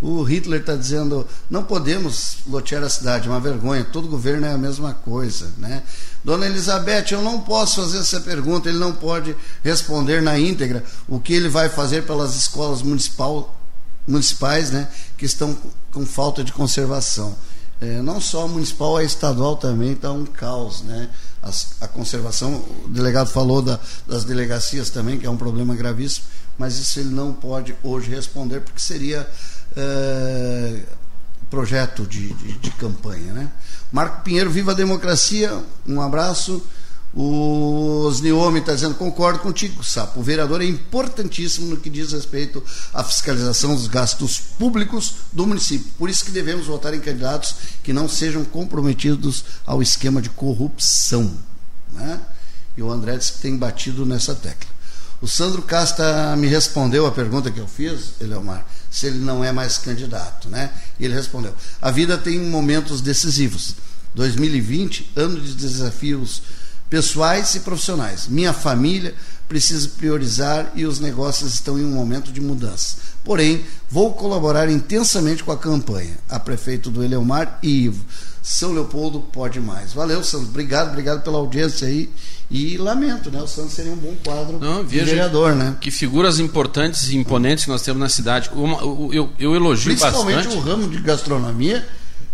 O Hitler está dizendo: não podemos lotear a cidade, uma vergonha, todo governo é a mesma coisa. Né? Dona Elizabeth, eu não posso fazer essa pergunta, ele não pode responder na íntegra o que ele vai fazer pelas escolas municipal, municipais né, que estão com falta de conservação. É, não só a municipal, a estadual também está um caos. Né? As, a conservação, o delegado falou da, das delegacias também, que é um problema gravíssimo, mas isso ele não pode hoje responder, porque seria é, projeto de, de, de, campanha. Né? Marco Pinheiro, viva a democracia, um abraço. O Osniomi está dizendo, concordo contigo, Sapo. O vereador é importantíssimo no que diz respeito à fiscalização dos gastos públicos do município. Por isso que devemos votar em candidatos que não sejam comprometidos ao esquema de corrupção. Né? E o André disse que tem batido nessa tecla. O Sandro Casta me respondeu a pergunta que eu fiz, Eleomar, se ele não é mais candidato, né? E ele respondeu: a vida tem momentos decisivos. 2020, ano de desafios pessoais e profissionais. Minha família precisa priorizar e os negócios estão em um momento de mudança. Porém, vou colaborar intensamente com a campanha. A prefeito do Eleomar e Ivo. São Leopoldo pode mais. Valeu, Sandro. Obrigado, obrigado pela audiência aí. E lamento, né? O Santos seria um bom quadro Não, veja vereador, né? Que figuras importantes e imponentes que nós temos na cidade. Uma, eu, eu elogio Principalmente bastante. o ramo de gastronomia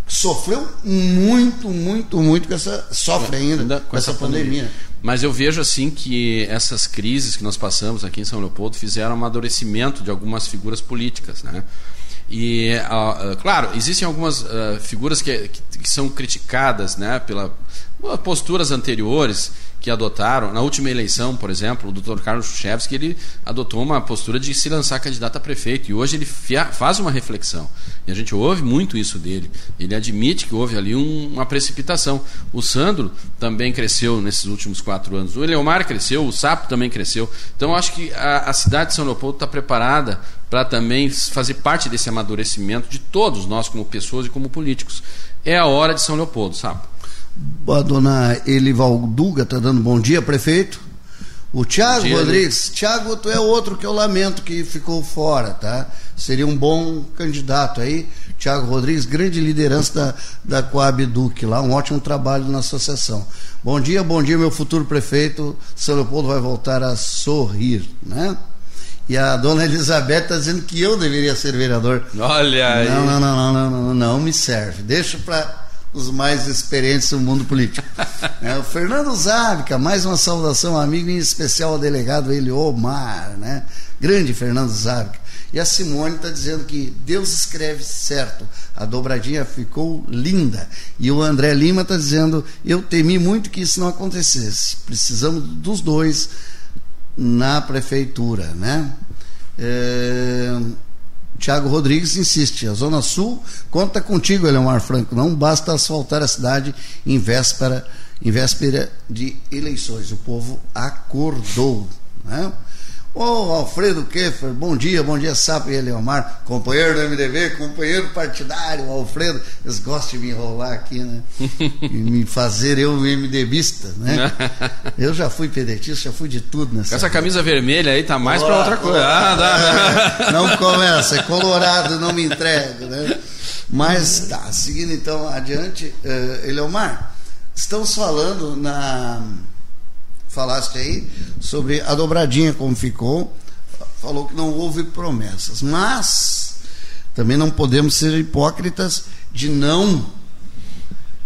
sofreu muito, muito, muito com essa. sofre ainda, ainda com, com essa, essa pandemia. pandemia. Mas eu vejo assim que essas crises que nós passamos aqui em São Leopoldo fizeram amadurecimento de algumas figuras políticas, né? E, uh, claro, existem algumas uh, figuras que, que, que, são criticadas né, pela posturas anteriores que adotaram. Na última eleição, por exemplo, o Dr. Carlos Chuchevski, ele adotou uma postura de se lançar candidato a prefeito. E hoje ele faz uma reflexão. E a gente ouve muito isso dele. Ele admite que houve ali um, uma precipitação. O Sandro também cresceu nesses últimos quatro anos. O Eleomar cresceu, o Sapo também cresceu. Então, acho que a, a cidade de São Leopoldo está preparada para também fazer parte desse amadurecimento de todos nós, como pessoas e como políticos. É a hora de São Leopoldo, Sapo. A dona Elivalduga está dando bom dia, prefeito. O Tiago Rodrigues, Tiago, tu é outro que eu lamento que ficou fora, tá? Seria um bom candidato aí. Tiago Rodrigues, grande liderança da, da Coab Duque lá, um ótimo trabalho na associação. Bom dia, bom dia, meu futuro prefeito. São Leopoldo vai voltar a sorrir, né? E a dona Elizabeth está dizendo que eu deveria ser vereador. Olha aí. Não, não, não, não, não, não, não me serve. Deixa para os mais experientes do mundo político. <laughs> é, o Fernando Závica, mais uma saudação, amigo, em especial ao delegado Eliomar, né? Grande Fernando Závica. E a Simone está dizendo que Deus escreve certo. A dobradinha ficou linda. E o André Lima está dizendo: eu temi muito que isso não acontecesse. Precisamos dos dois na prefeitura, né? É, Tiago Rodrigues insiste, a Zona Sul conta contigo, Eleomar Franco. Não basta asfaltar a cidade em véspera, em véspera de eleições. O povo acordou. Né? Ô Alfredo Keffer, bom dia, bom dia, Sapo e Eleomar, companheiro do MDB, companheiro partidário, Alfredo, eles gostam de me enrolar aqui, né? <laughs> e me fazer eu MDBista, né? <laughs> eu já fui pedetista, já fui de tudo nessa. Essa vida. camisa vermelha aí tá mais para outra coisa. Ah, dá, não <laughs> começa, é colorado, não me entrego, né? Mas tá, seguindo então adiante, uh, Eleomar, estamos falando na falaste aí sobre a dobradinha como ficou, falou que não houve promessas, mas também não podemos ser hipócritas de não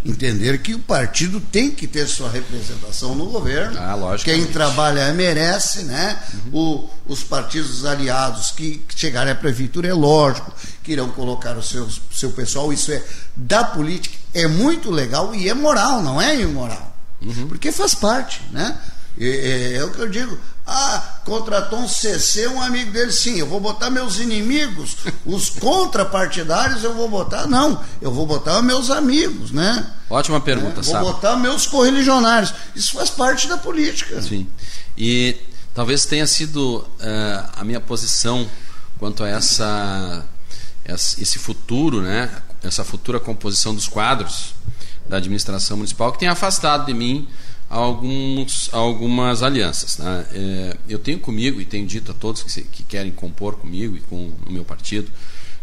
entender que o partido tem que ter sua representação no governo. Ah, Quem trabalha merece, né? Uhum. O, os partidos aliados que chegarem à prefeitura, é lógico que irão colocar o seu, seu pessoal. Isso é da política, é muito legal e é moral, não é imoral. Uhum. Porque faz parte, né? É, é, o que eu digo. Ah, contratou um CC, um amigo dele, sim, eu vou botar meus inimigos, <laughs> os contrapartidários eu vou botar, não, eu vou botar meus amigos, né? Ótima pergunta, é, Vou sabe? botar meus correligionários. Isso faz parte da política. Sim. E talvez tenha sido uh, a minha posição quanto a essa, esse futuro, né? Essa futura composição dos quadros da administração municipal que tem afastado de mim alguns, algumas alianças. Né? É, eu tenho comigo, e tenho dito a todos que, que querem compor comigo e com o meu partido,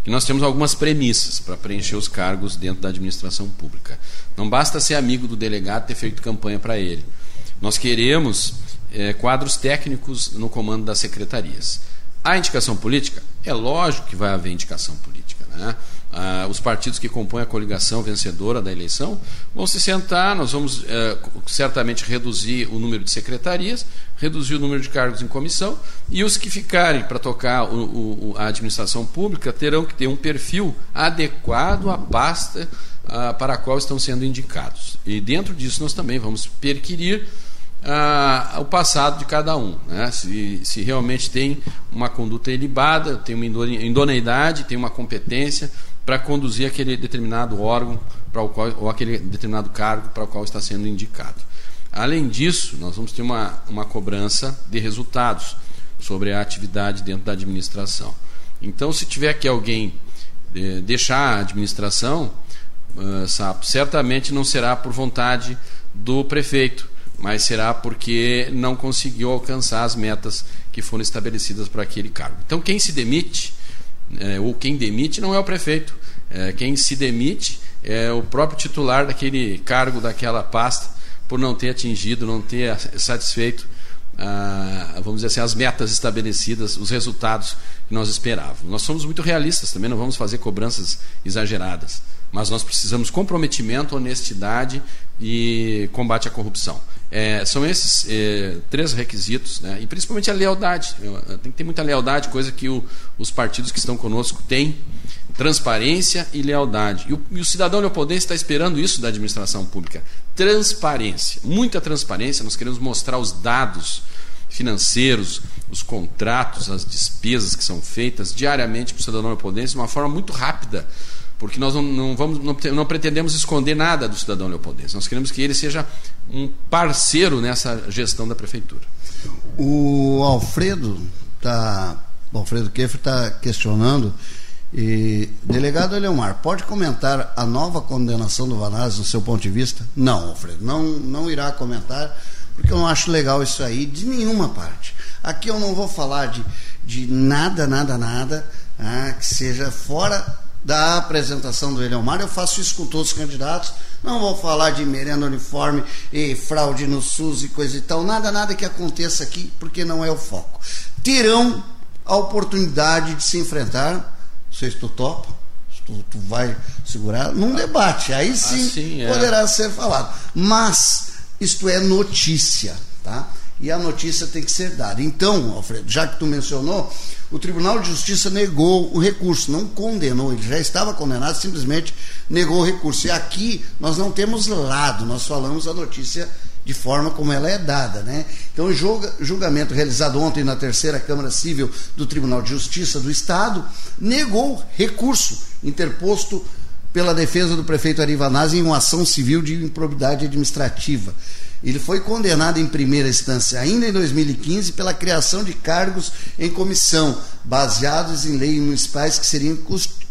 que nós temos algumas premissas para preencher os cargos dentro da administração pública. Não basta ser amigo do delegado ter feito campanha para ele. Nós queremos é, quadros técnicos no comando das secretarias. A indicação política? É lógico que vai haver indicação política. Né? Ah, os partidos que compõem a coligação vencedora da eleição vão se sentar, nós vamos eh, certamente reduzir o número de secretarias, reduzir o número de cargos em comissão, e os que ficarem para tocar o, o, a administração pública terão que ter um perfil adequado à pasta ah, para a qual estão sendo indicados. E dentro disso nós também vamos perquirir ah, o passado de cada um. Né? Se, se realmente tem uma conduta ilibada, tem uma idoneidade, tem uma competência para conduzir aquele determinado órgão para o qual, ou aquele determinado cargo para o qual está sendo indicado. Além disso, nós vamos ter uma, uma cobrança de resultados sobre a atividade dentro da administração. Então, se tiver que alguém eh, deixar a administração, uh, sabe, certamente não será por vontade do prefeito, mas será porque não conseguiu alcançar as metas que foram estabelecidas para aquele cargo. Então, quem se demite, é, ou quem demite, não é o prefeito. É, quem se demite é o próprio titular daquele cargo, daquela pasta, por não ter atingido, não ter satisfeito ah, vamos dizer assim, as metas estabelecidas, os resultados que nós esperávamos. Nós somos muito realistas também, não vamos fazer cobranças exageradas, mas nós precisamos comprometimento, honestidade e combate à corrupção. É, são esses é, três requisitos, né? e principalmente a lealdade. Tem que ter muita lealdade, coisa que o, os partidos que estão conosco têm. Transparência e lealdade. E o, e o cidadão leopoldense está esperando isso da administração pública. Transparência, muita transparência. Nós queremos mostrar os dados financeiros, os contratos, as despesas que são feitas diariamente para o cidadão leopoldense de uma forma muito rápida porque nós não, não, vamos, não, não, pretendemos esconder nada do cidadão leopoldense. Nós queremos que ele seja um parceiro nessa gestão da prefeitura. O Alfredo tá, o Alfredo Keffer está questionando e delegado Eleomar, pode comentar a nova condenação do Vanazzi no seu ponto de vista? Não, Alfredo, não, não irá comentar, porque eu não acho legal isso aí de nenhuma parte. Aqui eu não vou falar de, de nada, nada, nada ah, que seja fora da apresentação do Eleomar, eu faço isso com todos os candidatos. Não vou falar de merenda uniforme e fraude no SUS e coisa e tal, nada, nada que aconteça aqui, porque não é o foco. Terão a oportunidade de se enfrentar, não sei se tu topa, se tu, tu vai segurar, num debate, aí sim, assim, é. poderá ser falado. Mas isto é notícia, tá? E a notícia tem que ser dada. Então, Alfredo, já que tu mencionou, o Tribunal de Justiça negou o recurso, não condenou, ele já estava condenado, simplesmente negou o recurso. E aqui nós não temos lado, nós falamos a notícia de forma como ela é dada. Né? Então, o julgamento realizado ontem na terceira Câmara Civil do Tribunal de Justiça do Estado negou recurso interposto pela defesa do prefeito Arivanazzi em uma ação civil de improbidade administrativa. Ele foi condenado em primeira instância, ainda em 2015, pela criação de cargos em comissão, baseados em leis municipais que seriam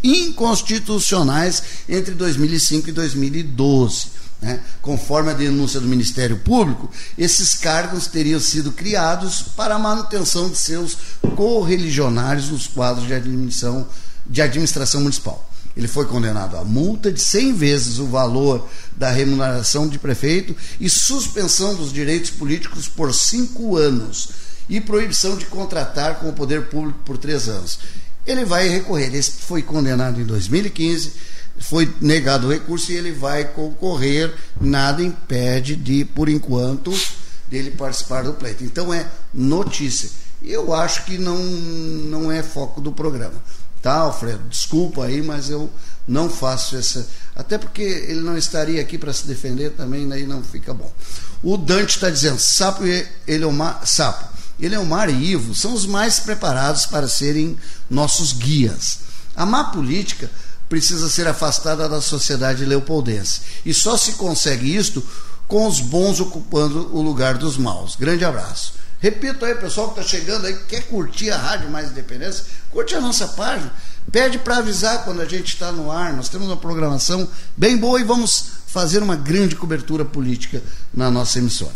inconstitucionais entre 2005 e 2012. Né? Conforme a denúncia do Ministério Público, esses cargos teriam sido criados para a manutenção de seus correligionários nos quadros de administração, de administração municipal. Ele foi condenado a multa de 100 vezes o valor da remuneração de prefeito e suspensão dos direitos políticos por cinco anos e proibição de contratar com o poder público por três anos. Ele vai recorrer. Ele foi condenado em 2015, foi negado o recurso e ele vai concorrer. Nada impede de, por enquanto, dele participar do pleito. Então é notícia. Eu acho que não, não é foco do programa. Tá, Alfredo? Desculpa aí, mas eu não faço essa. Até porque ele não estaria aqui para se defender também, daí não fica bom. O Dante está dizendo: Sapo e Eleomar, Sapo, Eleomar e Ivo são os mais preparados para serem nossos guias. A má política precisa ser afastada da sociedade leopoldense. E só se consegue isto com os bons ocupando o lugar dos maus. Grande abraço. Repito aí, pessoal que está chegando aí, quer curtir a Rádio Mais Independência, curte a nossa página. Pede para avisar quando a gente está no ar. Nós temos uma programação bem boa e vamos fazer uma grande cobertura política na nossa emissora.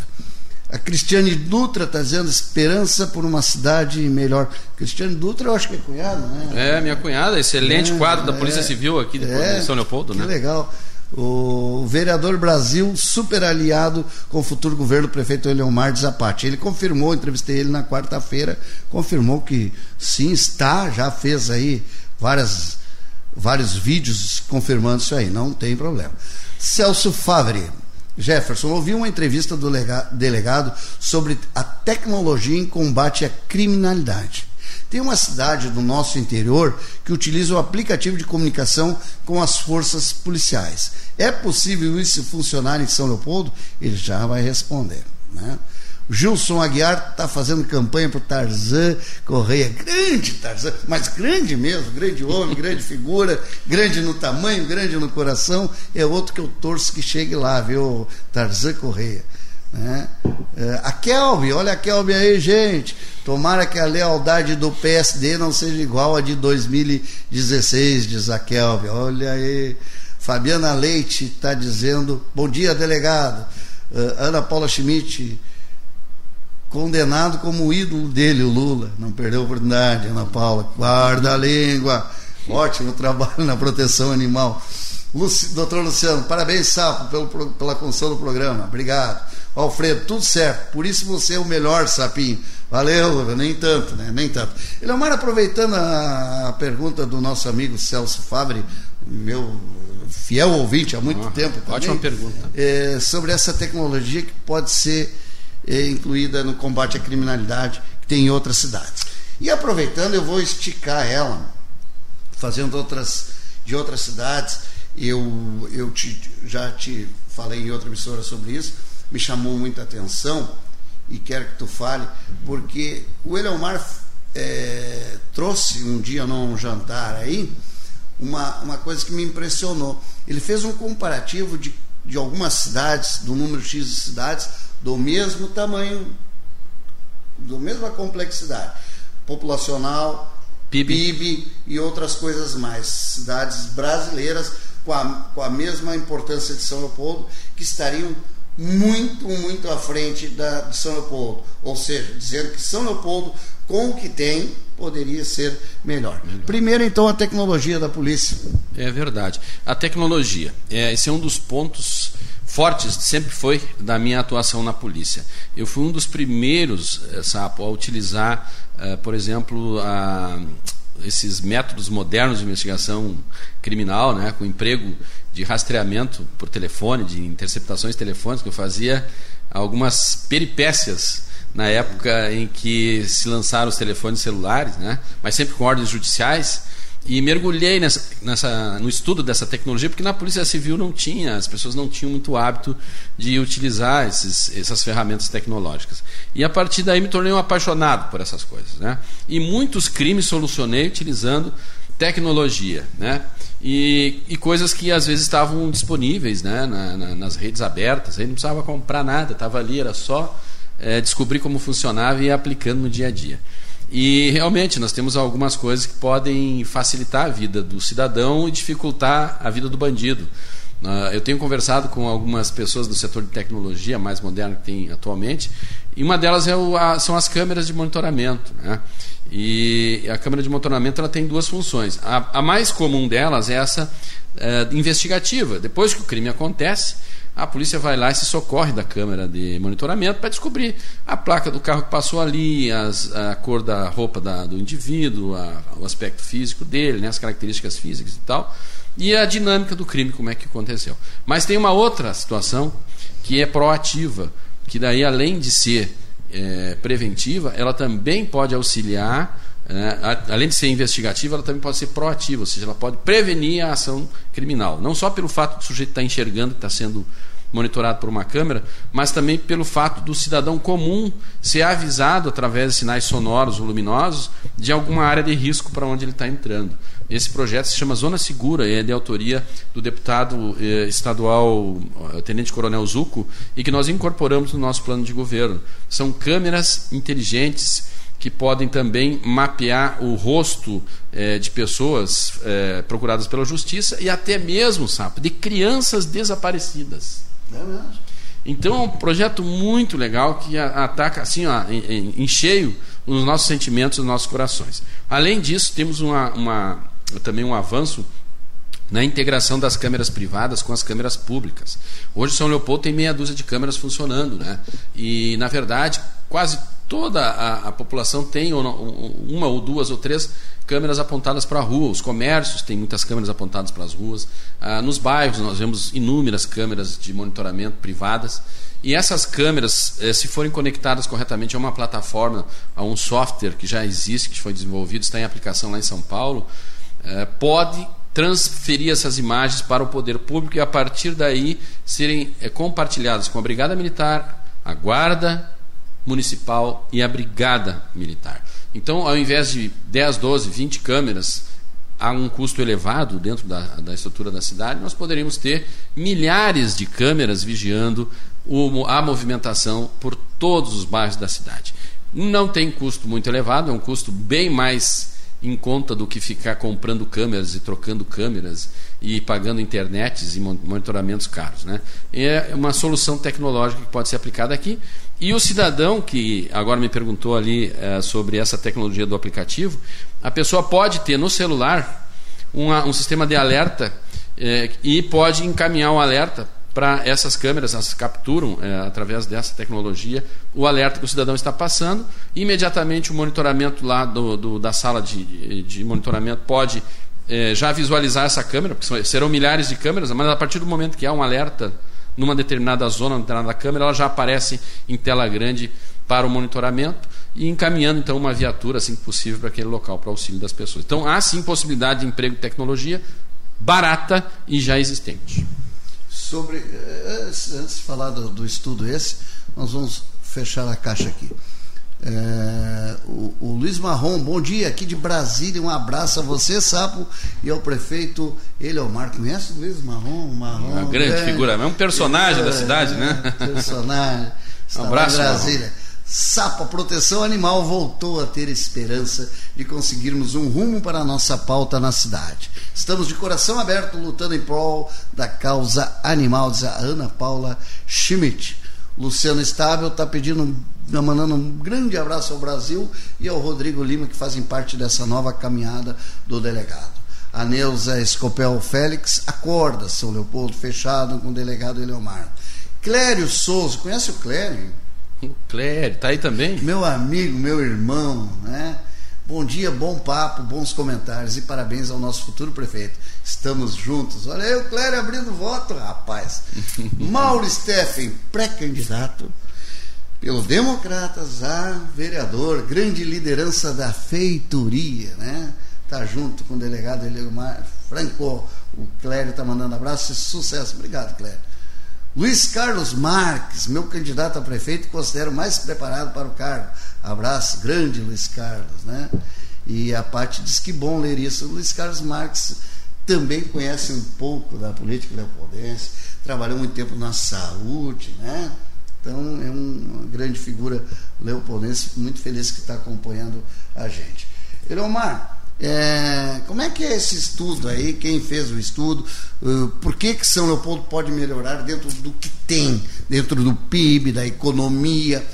A Cristiane Dutra está dizendo esperança por uma cidade melhor. Cristiane Dutra, eu acho que é cunhada, né? É, minha cunhada, excelente é, quadro da Polícia é, Civil aqui de é, São Leopoldo, que né? legal o vereador Brasil, super aliado com o futuro governo do prefeito Eleomar Zapati. Ele confirmou, entrevistei ele na quarta-feira, confirmou que sim, está, já fez aí várias, vários vídeos confirmando isso aí, não tem problema. Celso Favre, Jefferson, ouvi uma entrevista do delegado sobre a tecnologia em combate à criminalidade. Tem uma cidade do nosso interior que utiliza o aplicativo de comunicação com as forças policiais. É possível isso funcionar em São Leopoldo? Ele já vai responder. Né? Gilson Aguiar está fazendo campanha para o Tarzan Correia. Grande Tarzan, mas grande mesmo, grande homem, <laughs> grande figura, grande no tamanho, grande no coração. É outro que eu torço que chegue lá, viu? Tarzan Correia. Né? É, a Kelby, olha a Kelby aí, gente. Tomara que a lealdade do PSD não seja igual a de 2016, diz a Kelby. Olha aí. Fabiana Leite está dizendo: Bom dia, delegado. Uh, Ana Paula Schmidt, condenado como ídolo dele, o Lula. Não perdeu a oportunidade, Ana Paula. Guarda a língua. Ótimo trabalho na proteção animal. Luci, doutor Luciano, parabéns, Sapo, pelo, pela construção do programa. Obrigado. Alfredo, tudo certo. Por isso você é o melhor, Sapinho. Valeu, nem tanto, né? Nem tanto. Eleomar, aproveitando a pergunta do nosso amigo Celso Fabre, meu fiel ouvinte há muito ah, tempo também, Ótima pergunta. É, sobre essa tecnologia que pode ser é, incluída no combate à criminalidade que tem em outras cidades. E aproveitando, eu vou esticar ela, fazendo outras de outras cidades. Eu, eu te, já te falei em outra emissora sobre isso, me chamou muita atenção e quero que tu fale, porque o Eleomar é, trouxe um dia num jantar aí uma, uma coisa que me impressionou. Ele fez um comparativo de, de algumas cidades, do número X de cidades, do mesmo tamanho, do mesma complexidade populacional, PIB. PIB e outras coisas mais. Cidades brasileiras com a, com a mesma importância de São Leopoldo, que estariam muito, muito à frente da, de São Leopoldo. Ou seja, dizendo que São Leopoldo, com o que tem, poderia ser melhor. melhor. Primeiro, então, a tecnologia da polícia. É verdade. A tecnologia. É, esse é um dos pontos fortes, sempre foi da minha atuação na polícia. Eu fui um dos primeiros, Sapo, a utilizar, uh, por exemplo, a esses métodos modernos de investigação criminal, né, com emprego de rastreamento por telefone, de interceptações telefônicas, que eu fazia algumas peripécias na época em que se lançaram os telefones celulares, né, mas sempre com ordens judiciais, e mergulhei nessa, nessa, no estudo dessa tecnologia, porque na Polícia Civil não tinha, as pessoas não tinham muito hábito de utilizar esses, essas ferramentas tecnológicas. E a partir daí me tornei um apaixonado por essas coisas. Né? E muitos crimes solucionei utilizando tecnologia. Né? E, e coisas que às vezes estavam disponíveis né? Na, na, nas redes abertas, aí não precisava comprar nada, estava ali, era só é, descobrir como funcionava e ir aplicando no dia a dia. E realmente nós temos algumas coisas que podem facilitar a vida do cidadão e dificultar a vida do bandido. Uh, eu tenho conversado com algumas pessoas do setor de tecnologia mais moderno que tem atualmente, e uma delas é o, a, são as câmeras de monitoramento. Né? E a câmera de monitoramento ela tem duas funções. A, a mais comum delas é essa uh, investigativa. Depois que o crime acontece, a polícia vai lá e se socorre da câmera de monitoramento para descobrir a placa do carro que passou ali, as, a cor da roupa da, do indivíduo, a, o aspecto físico dele, né, as características físicas e tal, e a dinâmica do crime, como é que aconteceu. Mas tem uma outra situação que é proativa, que daí, além de ser é, preventiva, ela também pode auxiliar é, além de ser investigativa, ela também pode ser proativa, ou seja, ela pode prevenir a ação criminal. Não só pelo fato do sujeito estar enxergando que está sendo monitorado por uma câmera, mas também pelo fato do cidadão comum ser avisado através de sinais sonoros ou luminosos de alguma área de risco para onde ele está entrando. Esse projeto se chama Zona Segura e é de autoria do deputado eh, estadual eh, Tenente Coronel Zuco e que nós incorporamos no nosso plano de governo. São câmeras inteligentes que podem também mapear o rosto eh, de pessoas eh, procuradas pela justiça e até mesmo, sabe, de crianças desaparecidas. É mesmo. Então é um projeto muito legal que ataca assim ó, em, em cheio os nossos sentimentos, os nossos corações. Além disso, temos uma, uma, também um avanço na integração das câmeras privadas com as câmeras públicas. Hoje São Leopoldo tem meia dúzia de câmeras funcionando, né? E na verdade quase toda a, a população tem uma ou duas ou três câmeras apontadas para a rua. Os comércios têm muitas câmeras apontadas para as ruas. Ah, nos bairros nós vemos inúmeras câmeras de monitoramento privadas. E essas câmeras, eh, se forem conectadas corretamente a uma plataforma, a um software que já existe, que foi desenvolvido, está em aplicação lá em São Paulo, pode transferir essas imagens para o poder público e a partir daí serem eh, compartilhadas com a Brigada Militar, a Guarda municipal e a brigada militar. Então, ao invés de 10, 12, 20 câmeras a um custo elevado dentro da, da estrutura da cidade, nós poderíamos ter milhares de câmeras vigiando o, a movimentação por todos os bairros da cidade. Não tem custo muito elevado, é um custo bem mais em conta do que ficar comprando câmeras e trocando câmeras e pagando internets e monitoramentos caros. Né? É uma solução tecnológica que pode ser aplicada aqui. E o cidadão que agora me perguntou ali é, sobre essa tecnologia do aplicativo, a pessoa pode ter no celular uma, um sistema de alerta é, e pode encaminhar um alerta para essas câmeras, elas capturam é, através dessa tecnologia o alerta que o cidadão está passando. Imediatamente o monitoramento lá do, do da sala de, de monitoramento pode é, já visualizar essa câmera, porque serão milhares de câmeras, mas a partir do momento que há um alerta numa determinada zona, numa determinada câmera, ela já aparece em tela grande para o monitoramento e encaminhando então uma viatura, assim que possível, para aquele local, para auxílio das pessoas. Então há sim possibilidade de emprego de tecnologia barata e já existente. Sobre, eh, antes de falar do, do estudo esse, nós vamos fechar a caixa aqui. É, o, o, Luiz Marrom, bom dia, aqui de Brasília, um abraço a você, Sapo, e ao prefeito Eliomar. Conhece o Luiz Marrom? Marrom uma grande é, figura, é um personagem é, da cidade, né? Personagem. <laughs> um abraço, Brasília. Marrom. Sapo, a proteção animal voltou a ter esperança de conseguirmos um rumo para a nossa pauta na cidade. Estamos de coração aberto lutando em prol da causa animal, diz a Ana Paula Schmidt. Luciano Estável está pedindo, mandando um grande abraço ao Brasil e ao Rodrigo Lima, que fazem parte dessa nova caminhada do delegado. A Neuza Escopel Félix acorda, São Leopoldo, fechado com o delegado Eleomar. Clério Souza, conhece o Clério? O Clério, tá aí também? Meu amigo, meu irmão, né? Bom dia, bom papo, bons comentários e parabéns ao nosso futuro prefeito. Estamos juntos. Olha aí o Clério abrindo voto, rapaz. <laughs> Mauro Steffen, pré-candidato pelo Democratas a vereador, grande liderança da feitoria, né? Tá junto com o delegado Eliomar Franco. O Clério tá mandando abraço e sucesso. Obrigado, Clério. Luiz Carlos Marques, meu candidato a prefeito, considero mais preparado para o cargo. Abraço, grande Luiz Carlos, né? E a parte diz que bom ler isso. Luiz Carlos Marques também conhece um pouco da política leopoldense, trabalhou muito tempo na saúde, né? Então é uma grande figura leopoldense, muito feliz que está acompanhando a gente. Elomar, é, como é que é esse estudo aí? Quem fez o estudo? Uh, por que, que São Leopoldo pode melhorar dentro do que tem, dentro do PIB, da economia,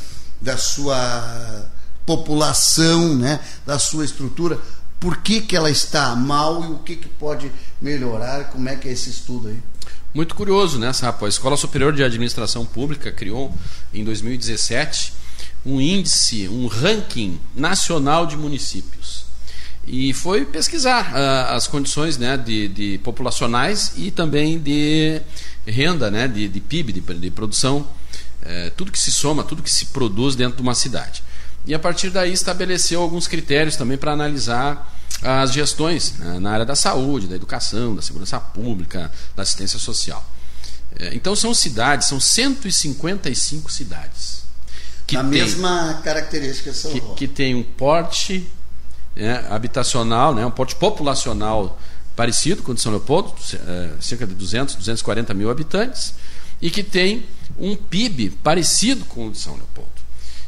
da sua população, né, da sua estrutura? Por que, que ela está mal e o que, que pode melhorar? Como é que é esse estudo aí? Muito curioso, né, Sapo? A Escola Superior de Administração Pública criou em 2017 um índice, um ranking nacional de municípios e foi pesquisar uh, as condições né, de, de, populacionais e também de renda, né, de, de PIB, de, de produção, uh, tudo que se soma, tudo que se produz dentro de uma cidade. E a partir daí estabeleceu alguns critérios também para analisar as gestões né, na área da saúde, da educação, da segurança pública, da assistência social. Uh, então são cidades, são 155 cidades. Que a mesma característica que, que tem um porte né, habitacional, né, um porte populacional parecido com o de São Leopoldo, é, cerca de 200, 240 mil habitantes, e que tem um PIB parecido com o de São Leopoldo.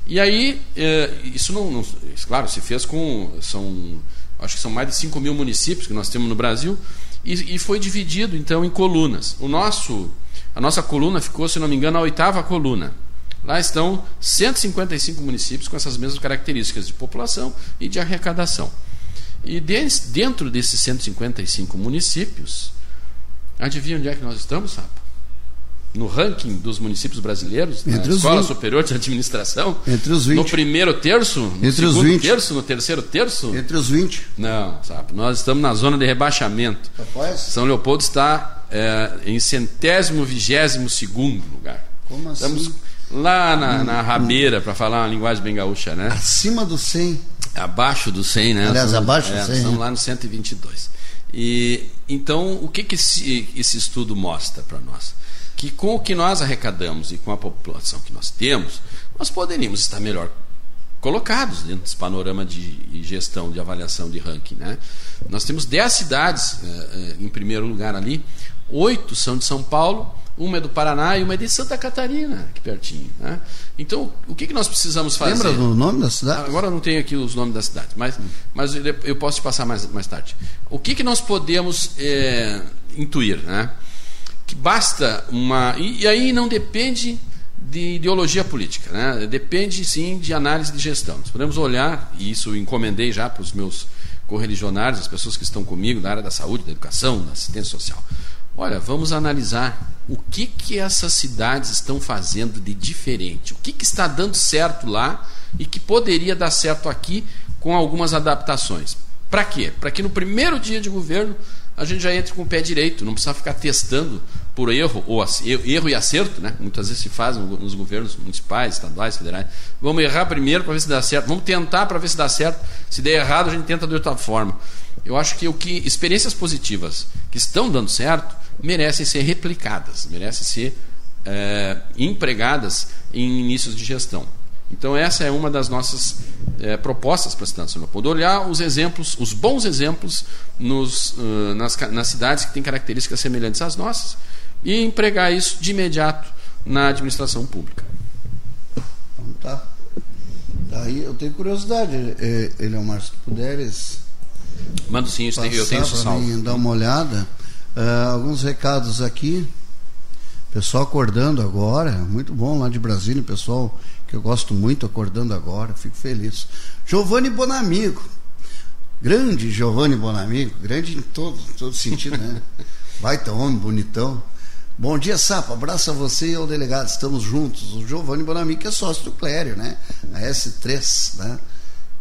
E aí, é, isso não, não, claro, se fez com, são, acho que são mais de 5 mil municípios que nós temos no Brasil, e, e foi dividido então em colunas. O nosso, a nossa coluna ficou, se não me engano, a oitava coluna. Lá estão 155 municípios com essas mesmas características de população e de arrecadação. E dentro desses 155 municípios, adivinha onde é que nós estamos, Sapo? No ranking dos municípios brasileiros, Entre na Escola 20. Superior de Administração. Entre os 20. No primeiro terço? No Entre segundo os 20. terço? No terceiro terço? Entre os 20. Não, sabe? Nós estamos na zona de rebaixamento. Rapaz. São Leopoldo está é, em centésimo vigésimo segundo lugar. Como assim? Estamos lá na, na rabeira, para falar uma linguagem bem gaúcha, né? Acima do 100. Abaixo do 100, né? Aliás, abaixo do é, 100. São lá no 122. E, então, o que, que esse, esse estudo mostra para nós? Que com o que nós arrecadamos e com a população que nós temos, nós poderíamos estar melhor colocados dentro desse panorama de gestão, de avaliação de ranking. Né? Nós temos 10 cidades eh, em primeiro lugar ali, oito são de São Paulo, uma é do Paraná e uma é de Santa Catarina, aqui pertinho. Né? Então, o que, que nós precisamos fazer? Lembra do nome da cidade? Agora eu não tenho aqui os nomes da cidade, mas, mas eu posso te passar mais, mais tarde. O que, que nós podemos é, intuir? Né? Que basta uma. E, e, aí não depende de ideologia política, né? depende sim de análise de gestão. Nós podemos olhar, e isso encomendei já para os meus correligionários, as pessoas que estão comigo na área da saúde, da educação, da assistência social. Olha, vamos analisar o que, que essas cidades estão fazendo de diferente, o que, que está dando certo lá e que poderia dar certo aqui com algumas adaptações. Para quê? Para que no primeiro dia de governo a gente já entre com o pé direito, não precisa ficar testando por erro, ou erro e acerto, né? muitas vezes se faz nos governos municipais, estaduais, federais. Vamos errar primeiro para ver se dá certo, vamos tentar para ver se dá certo. Se der errado, a gente tenta de outra forma. Eu acho que o que experiências positivas que estão dando certo merecem ser replicadas, merecem ser é, empregadas em inícios de gestão. Então essa é uma das nossas é, propostas para a cidade de São Leopoldo. Olhar os exemplos, os bons exemplos nos, uh, nas, nas cidades que têm características semelhantes às nossas e empregar isso de imediato na administração pública. Então tá. Daí eu tenho curiosidade, Eleomar, se tu puderes. Mando sim, eu tenho, eu tenho isso salvo. Mim, dar uma olhada. Uh, alguns recados aqui. Pessoal acordando agora, muito bom lá de Brasília, pessoal que eu gosto muito acordando agora, fico feliz. Giovanni Bonamigo, grande Giovanni Bonamigo, grande em todo, todo sentido, né? <laughs> Baita homem, bonitão. Bom dia, Sapa. Abraço a você e ao delegado. Estamos juntos. O Giovanni Bonamigo, que é sócio do Clério, né? A S3, né?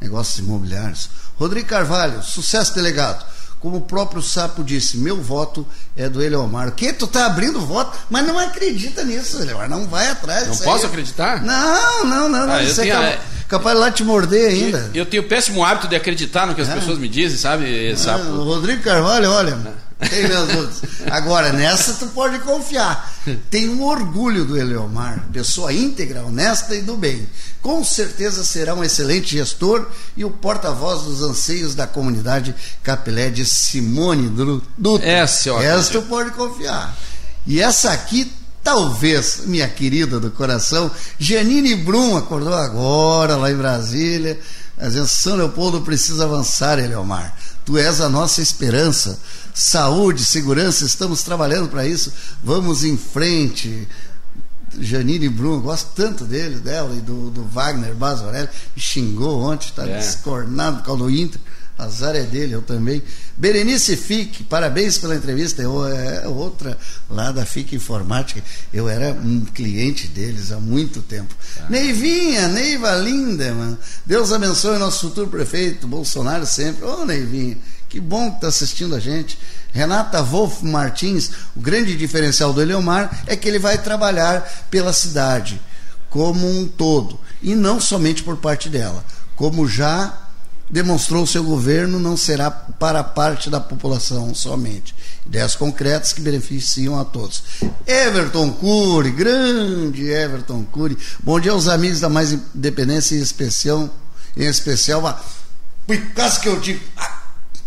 Negócios imobiliários. Rodrigo Carvalho, sucesso, delegado. Como o próprio Sapo disse, meu voto é do Eleomar. O que? Tu tá abrindo voto, mas não acredita nisso, Eleomar. Não vai atrás. Não posso aí. acreditar? Não, não, não. Ah, Isso é capaz, capaz de lá te morder ainda. Eu, eu tenho o péssimo hábito de acreditar no que as é. pessoas me dizem, sabe, é, Sapo? O Rodrigo Carvalho, olha. Tem meus outros. Agora, nessa tu pode confiar. Tem um orgulho do Eleomar, pessoa íntegra, honesta e do bem. Com certeza será um excelente gestor e o porta-voz dos anseios da comunidade Capilé de Simone Dutra. Essa, ó, essa tu pode confiar. E essa aqui talvez, minha querida do coração, Janine Brum acordou agora lá em Brasília, dizendo São Leopoldo precisa avançar, Eleomar. Tu és a nossa esperança saúde, segurança, estamos trabalhando para isso. Vamos em frente. Janine Bruno, gosto tanto dele, dela e do, do Wagner Basorelli, me xingou ontem, está é. descornado por causa do Inter. Azar é dele, eu também. Berenice Fique, parabéns pela entrevista. Eu, é outra lá da Fique Informática. Eu era um cliente deles há muito tempo. Ah. Neivinha, Neiva linda, mano. Deus abençoe o nosso futuro prefeito, Bolsonaro sempre. Ô, oh, Neivinha. Que bom que está assistindo a gente. Renata Wolf Martins, o grande diferencial do Eleomar é que ele vai trabalhar pela cidade como um todo e não somente por parte dela, como já demonstrou seu governo não será para parte da população somente. Ideias concretas que beneficiam a todos. Everton Cury, grande Everton Cury. Bom dia aos amigos da Mais Independência em especial, em especial, Picasso que eu digo,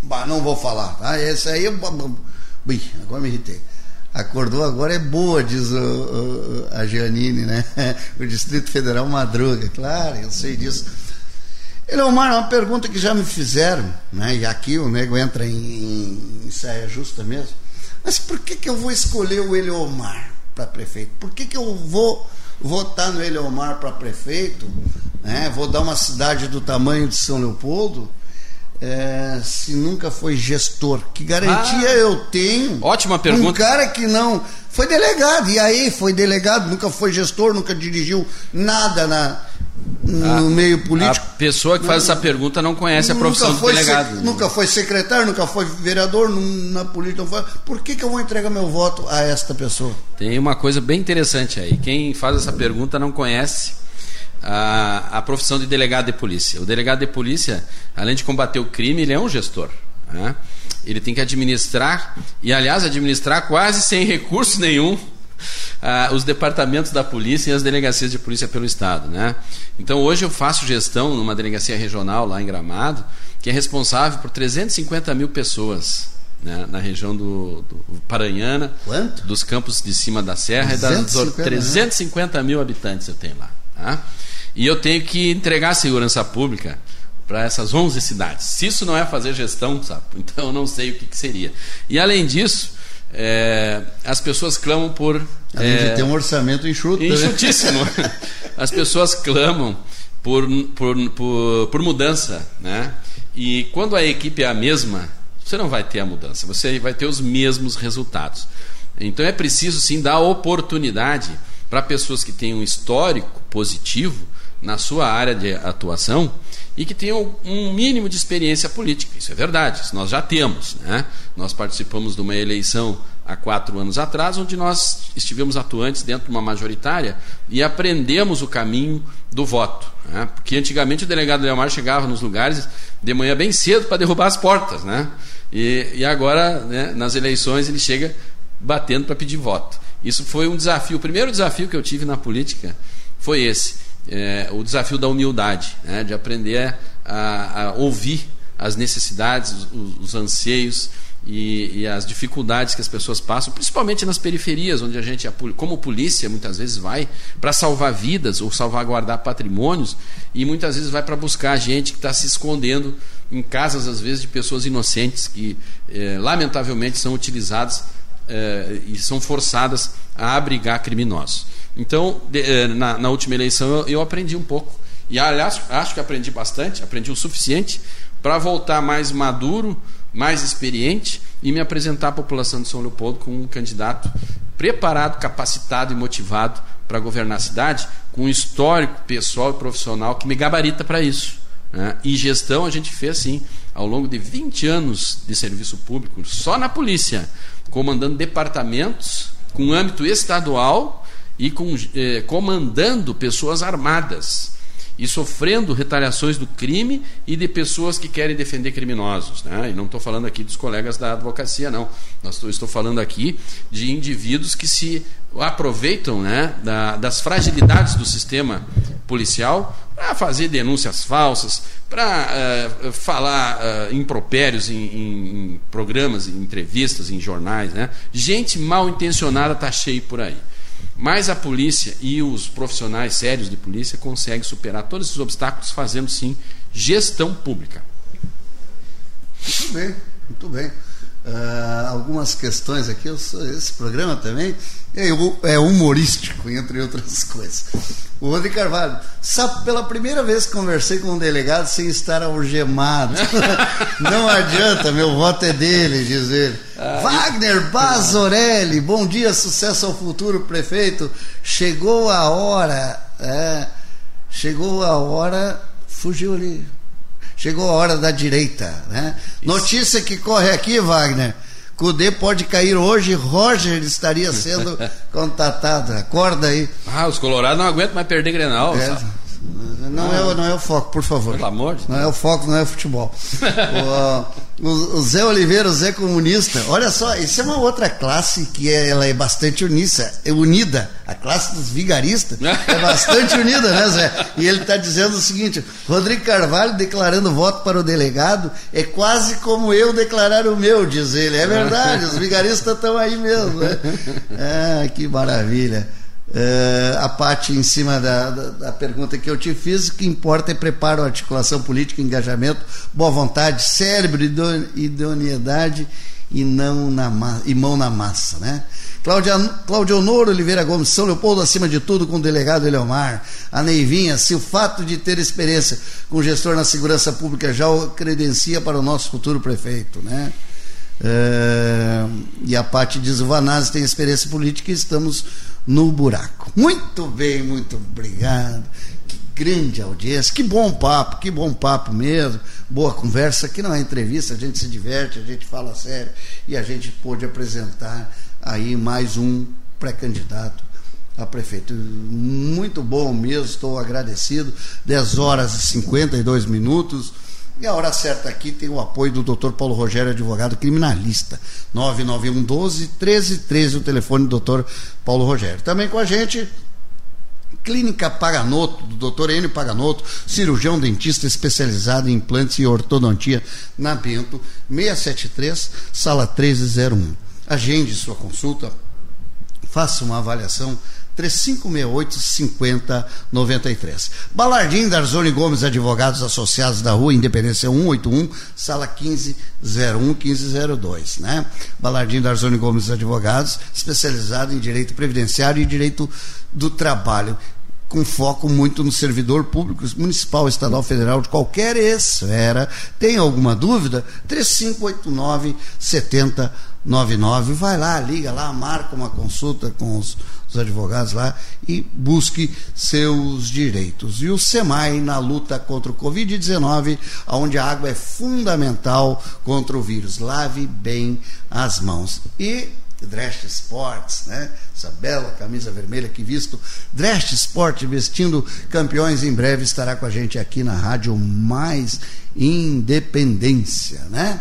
Bah, não vou falar, tá? Esse aí. Ui, agora me irritei. Acordou agora é boa, diz o, o, a Giannini, né? <laughs> O Distrito Federal madruga, claro, eu sei disso. Eleomar, uma pergunta que já me fizeram, né? E aqui o nego entra em, em, em saia justa mesmo. Mas por que, que eu vou escolher o Eleomar para prefeito? Por que, que eu vou votar no Eleomar para prefeito? Né? Vou dar uma cidade do tamanho de São Leopoldo? é, se nunca foi gestor? Que garantia ah, eu tenho? Ótima pergunta. Um cara que não. Foi delegado, e aí foi delegado, nunca foi gestor, nunca dirigiu nada na, no a, meio político. A pessoa que faz essa pergunta não conhece a profissão do delegado. Se, nunca foi secretário, nunca foi vereador na política. Foi, por que, que eu vou entregar meu voto a esta pessoa? Tem uma coisa bem interessante aí. Quem faz essa pergunta não conhece a, a profissão de delegado de polícia. O delegado de polícia, além de combater o crime, ele é um gestor. Né? Ele tem que administrar, e aliás, administrar quase sem recurso nenhum Uh, os departamentos da polícia e as delegacias de polícia pelo Estado. Né? Então, hoje eu faço gestão numa delegacia regional lá em Gramado, que é responsável por 350 mil pessoas. Né? na região do, do Paranhana, Quanto? dos campos de cima da Serra, 350, e das 350 mil habitantes eu tenho lá. Tá? E eu tenho que entregar segurança pública para essas 11 cidades. Se isso não é fazer gestão, sabe? <laughs> então eu não sei o que, que seria. E além disso, é, as pessoas clamam por. Além é, de ter um orçamento enxuto. Né? Enxutíssimo. <laughs> as pessoas clamam por, por, por, por mudança. Né? E quando a equipe é a mesma, você não vai ter a mudança, você vai ter os mesmos resultados. Então é preciso sim dar oportunidade para pessoas que têm um histórico positivo na sua área de atuação e que tenham um mínimo de experiência política. Isso é verdade, isso nós já temos. Né? Nós participamos de uma eleição há quatro anos atrás, onde nós estivemos atuantes dentro de uma majoritária e aprendemos o caminho do voto. Né? Porque antigamente o delegado Leomar chegava nos lugares de manhã bem cedo para derrubar as portas. Né? E, e agora, né, nas eleições, ele chega batendo para pedir voto. Isso foi um desafio. O primeiro desafio que eu tive na política foi esse é, o desafio da humildade, né, de aprender a, a, ouvir as necessidades, os, os anseios e, e, as dificuldades que as pessoas passam, principalmente nas periferias, onde a gente, como polícia, muitas vezes vai para salvar vidas ou salvaguardar patrimônios e muitas vezes vai para buscar gente que está se escondendo em casas, às vezes, de pessoas inocentes que, é, lamentavelmente, são utilizadas é, e são forçadas a abrigar criminosos. Então, de, eh, na, na, última eleição, eu, eu, aprendi um pouco. E, aliás, acho que aprendi bastante, aprendi o suficiente para voltar mais maduro, mais experiente e me apresentar à população de São Leopoldo como um candidato preparado, capacitado e motivado para governar a cidade, com um histórico pessoal e profissional que me gabarita para isso. Né? E gestão a gente fez assim, ao longo de 20 anos de serviço público, só na polícia, comandando departamentos com âmbito estadual e com, eh, comandando pessoas armadas e sofrendo retaliações do crime e de pessoas que querem defender criminosos. Né? E não estou falando aqui dos colegas da advocacia, não. Nós estou falando aqui de indivíduos que se aproveitam né, da, das fragilidades do sistema policial para fazer denúncias falsas, para uh, eh, falar uh, impropérios em, em, em, programas, em entrevistas, em jornais. Né? Gente mal intencionada está cheio por aí. Mas a polícia e os profissionais sérios de polícia conseguem superar todos esses obstáculos fazendo sim gestão pública. Muito bem, muito bem. Uh, algumas questões aqui. esse programa também é, é humorístico, entre outras <laughs> coisas. O Rodrigo Carvalho, sabe, pela primeira vez que conversei com um delegado sem estar algemado. <laughs> Não adianta, meu voto é dele, diz ele. Ah, Wagner Bazorelli, bom dia, sucesso ao futuro prefeito. Chegou a hora, é, chegou a hora, fugiu ali. Chegou a hora da direita, né? Notícia que corre aqui, Wagner Cudê pode cair hoje, Roger estaria sendo <laughs> contatado. Acorda aí. Ah, os colorados não aguentam mais perder Grenal. É, não, é, não é o foco, por favor. Pelo amor de Não Deus. é o foco, não é o futebol. <laughs> o, o, Zé Oliveira, o Zé Comunista, olha só, isso é uma outra classe que é, ela é bastante unissa, é unida. A classe dos vigaristas é <laughs> bastante unida, né, Zé? E ele está dizendo o seguinte: Rodrigo Carvalho declarando voto para o delegado é quase como eu declarar o meu, diz ele. É verdade, os vigaristas estão aí mesmo. Né? <laughs> Ah, que maravilha. Uh, a parte em cima da, da, da, pergunta que eu te fiz, o que importa é preparo, articulação política, engajamento, boa vontade, cérebro, idoneidade e, não na e mão na massa. Né? Cláudia, Cláudia Honor Oliveira Gomes, São Leopoldo, acima de tudo, com o delegado Eleomar. A Neivinha, se o fato de ter experiência com gestor na segurança pública já o credencia para o nosso futuro prefeito. Né? Uh, e a parte diz: o Vanazzi tem experiência política e estamos no buraco. Muito bem, muito obrigado. Que grande audiência, que bom papo, que bom papo mesmo. Boa conversa, que não é entrevista, a gente se diverte, a gente fala sério e a gente pôde apresentar aí mais um pré-candidato a prefeito. Muito bom mesmo, estou agradecido. 10 horas e 52 minutos. E a hora certa aqui tem o apoio do Dr. Paulo Rogério, advogado criminalista. 991 12 1313, o telefone do Dr. Paulo Rogério. Também com a gente, Clínica Paganoto, do Dr. Enio Paganoto, cirurgião dentista especializado em implantes e ortodontia, na Bento, 673, sala 1301. Agende sua consulta, faça uma avaliação 3568-5093. Balardim Darzoni Gomes, advogados associados da Rua Independência 181, sala 1501, 1502. Né? Balardim Darzoni Gomes, advogados, especializado em direito previdenciário e direito do trabalho com foco muito no servidor público municipal, estadual, federal, de qualquer esfera. Tem alguma dúvida? 3589 70 99. Vai lá, liga lá, marca uma consulta com os, os, advogados lá e busque seus direitos. E o SEMAI na luta contra o Covid-19, onde a água é fundamental contra o vírus. Lave bem as mãos. E Dresch Sports, né? Essa bela camisa vermelha que visto. Dresch Sport vestindo campeões em breve estará com a gente aqui na rádio Mais Independência, né?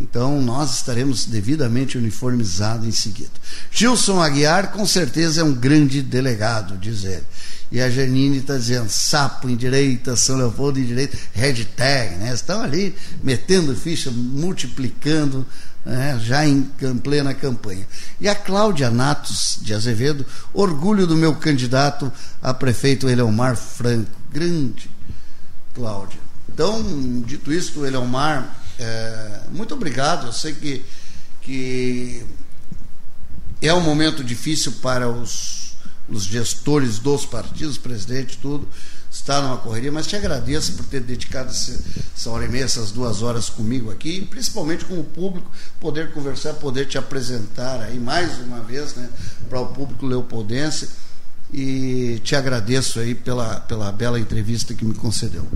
Então nós estaremos devidamente uniformizados em seguida. Gilson Aguiar com certeza é um grande delegado, diz ele. E a Janine está dizendo, sapo em direita, São Leopoldo em direita, hashtag, né? Estão ali metendo ficha, multiplicando, né? já em plena campanha. E a Cláudia Natos de Azevedo, orgulho do meu candidato a prefeito Eleomar Franco. Grande Cláudia. Então, dito isso, Eleomar é, muito obrigado. Eu sei que, que é um momento difícil para os, os gestores dos partidos, presidente, tudo, estar numa correria, mas te agradeço por ter dedicado essa, hora e meia, essas duas horas comigo aqui, e principalmente com o público, poder conversar, poder te apresentar aí mais uma vez, né, para o público leopoldense e te agradeço aí pela, pela bela entrevista que me concedeu.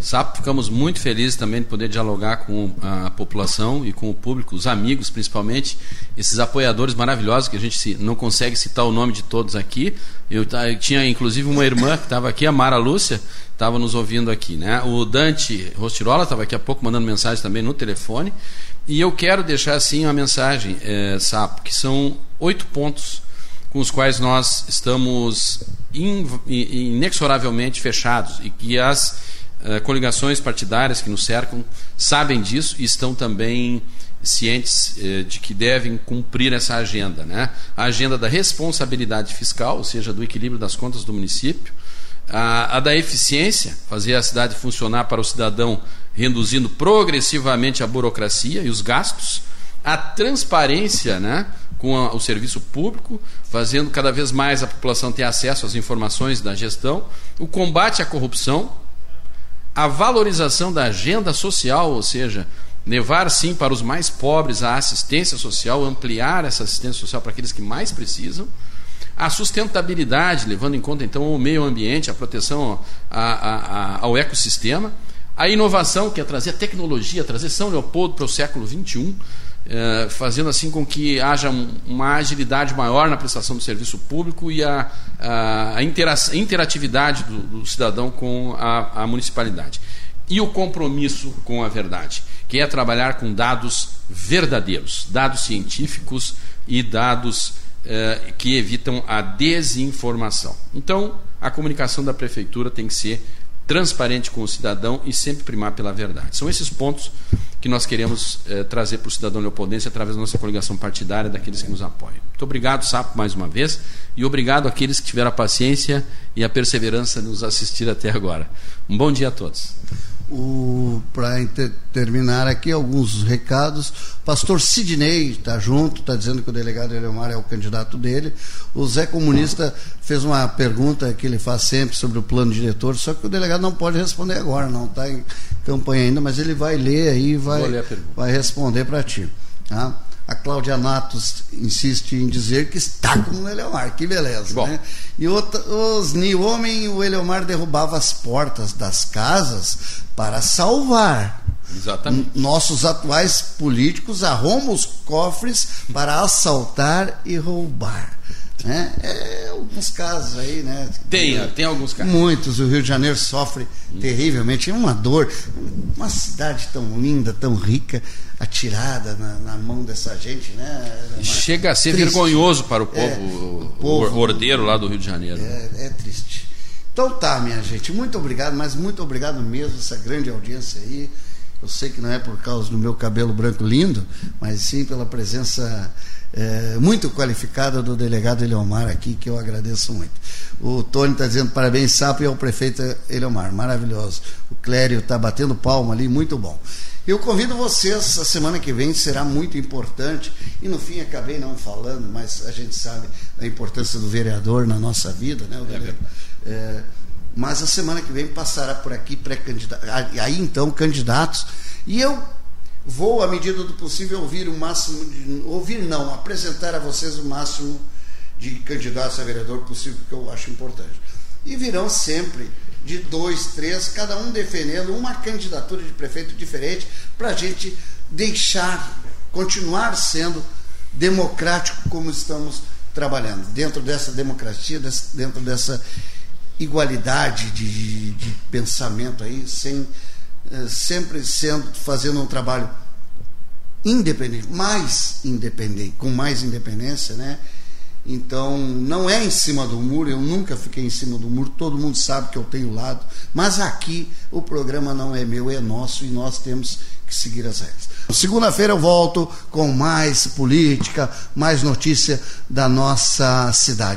Sapo, ficamos muito felizes também de poder dialogar com a população e com o público, os amigos principalmente, esses apoiadores maravilhosos que a gente não consegue citar o nome de todos aqui. Eu, tinha inclusive uma irmã que estava aqui, a Mara Lúcia, estava nos ouvindo aqui. Né? O Dante Rostirola estava aqui há pouco mandando mensagem também no telefone. E eu quero deixar assim uma mensagem, é, Sapo, que são oito pontos com os quais nós estamos inexoravelmente fechados e que as coligações partidárias que nos cercam sabem disso e estão também cientes uh, de que devem cumprir essa agenda. Né? A agenda da responsabilidade fiscal, ou seja, do equilíbrio das contas do município, a, a da eficiência, fazer a cidade funcionar para o cidadão, reduzindo progressivamente a burocracia e os gastos, a transparência, né? com a, o serviço público, fazendo cada vez mais a população ter acesso às informações da gestão, o combate à corrupção, a valorização da agenda social, ou seja, levar sim para os mais pobres a assistência social, ampliar essa assistência social para aqueles que mais precisam, a sustentabilidade, levando em conta então o meio ambiente, a proteção a, a, a, ao ecossistema, a inovação, que é trazer tecnologia, trazer São Leopoldo para o século XXI, é, fazendo assim com que haja uma agilidade maior na prestação do serviço público e a, a, a interatividade do, do, cidadão com a, a municipalidade. E o compromisso com a verdade, que é trabalhar com dados verdadeiros, dados científicos e dados eh, que evitam a desinformação. Então, a comunicação da prefeitura tem que ser transparente com o cidadão e sempre primar pela verdade. São esses pontos que nós queremos eh, trazer para o cidadão leopoldense através da nossa coligação partidária, daqueles que nos apoiam. Muito obrigado, Sapo, mais uma vez, e obrigado àqueles que tiveram a paciência e a perseverança de nos assistir até agora. Um bom dia a todos para terminar aqui alguns recados. Pastor Sidney está junto, está dizendo que o delegado Eleomar é o candidato dele. O Zé Comunista fez uma pergunta que ele faz sempre sobre o plano diretor, só que o delegado não pode responder agora, não está em campanha ainda, mas ele vai ler aí e vai, vai responder para ti. Tá? A Cláudia Natos insiste em dizer que está com o Eleomar, que beleza. Né? E outra, os Niomen e o Eleomar derrubavam as portas das casas para salvar. Exatamente. Nossos atuais políticos arrumam os cofres para assaltar e roubar. Né? É, alguns casos aí, né? Tem, tem alguns casos. Muitos. O Rio de Janeiro sofre hum. terrivelmente. É uma dor. Uma cidade tão linda, tão rica, atirada na, na mão dessa gente, né? Chega a ser triste. vergonhoso para o povo, é, o povo ordeiro lá do Rio de Janeiro. É, é triste. Então tá, minha gente. Muito obrigado, mas muito obrigado mesmo, essa grande audiência aí. Eu sei que não é por causa do meu cabelo branco lindo, mas sim pela presença é, muito qualificada do delegado Eleomar aqui, que eu agradeço muito. O Tony está dizendo parabéns, Sapo, e ao prefeito Eleomar, maravilhoso. O Clério está batendo palma ali, muito bom. Eu convido vocês, a semana que vem será muito importante, e no fim acabei não falando, mas a gente sabe da importância do vereador na nossa vida, né? É é, mas a semana que vem passará por aqui pré-candidato, aí então candidatos, e eu vou, à medida do possível, ouvir o máximo, de, ouvir não, apresentar a vocês o máximo de candidatos a vereador possível, que eu acho importante. E virão sempre de dois, três, cada um defendendo uma candidatura de prefeito diferente, para a gente deixar, continuar sendo democrático como estamos trabalhando, dentro dessa democracia, dentro dessa igualdade de, de pensamento aí, sem sempre sendo fazendo um trabalho independente, mais independente, com mais independência, né? Então, não é em cima do muro, eu nunca fiquei em cima do muro, todo mundo sabe que eu tenho lado, mas aqui o programa não é meu, é nosso e nós temos que seguir as regras. Segunda-feira eu volto com mais política, mais notícia da nossa cidade.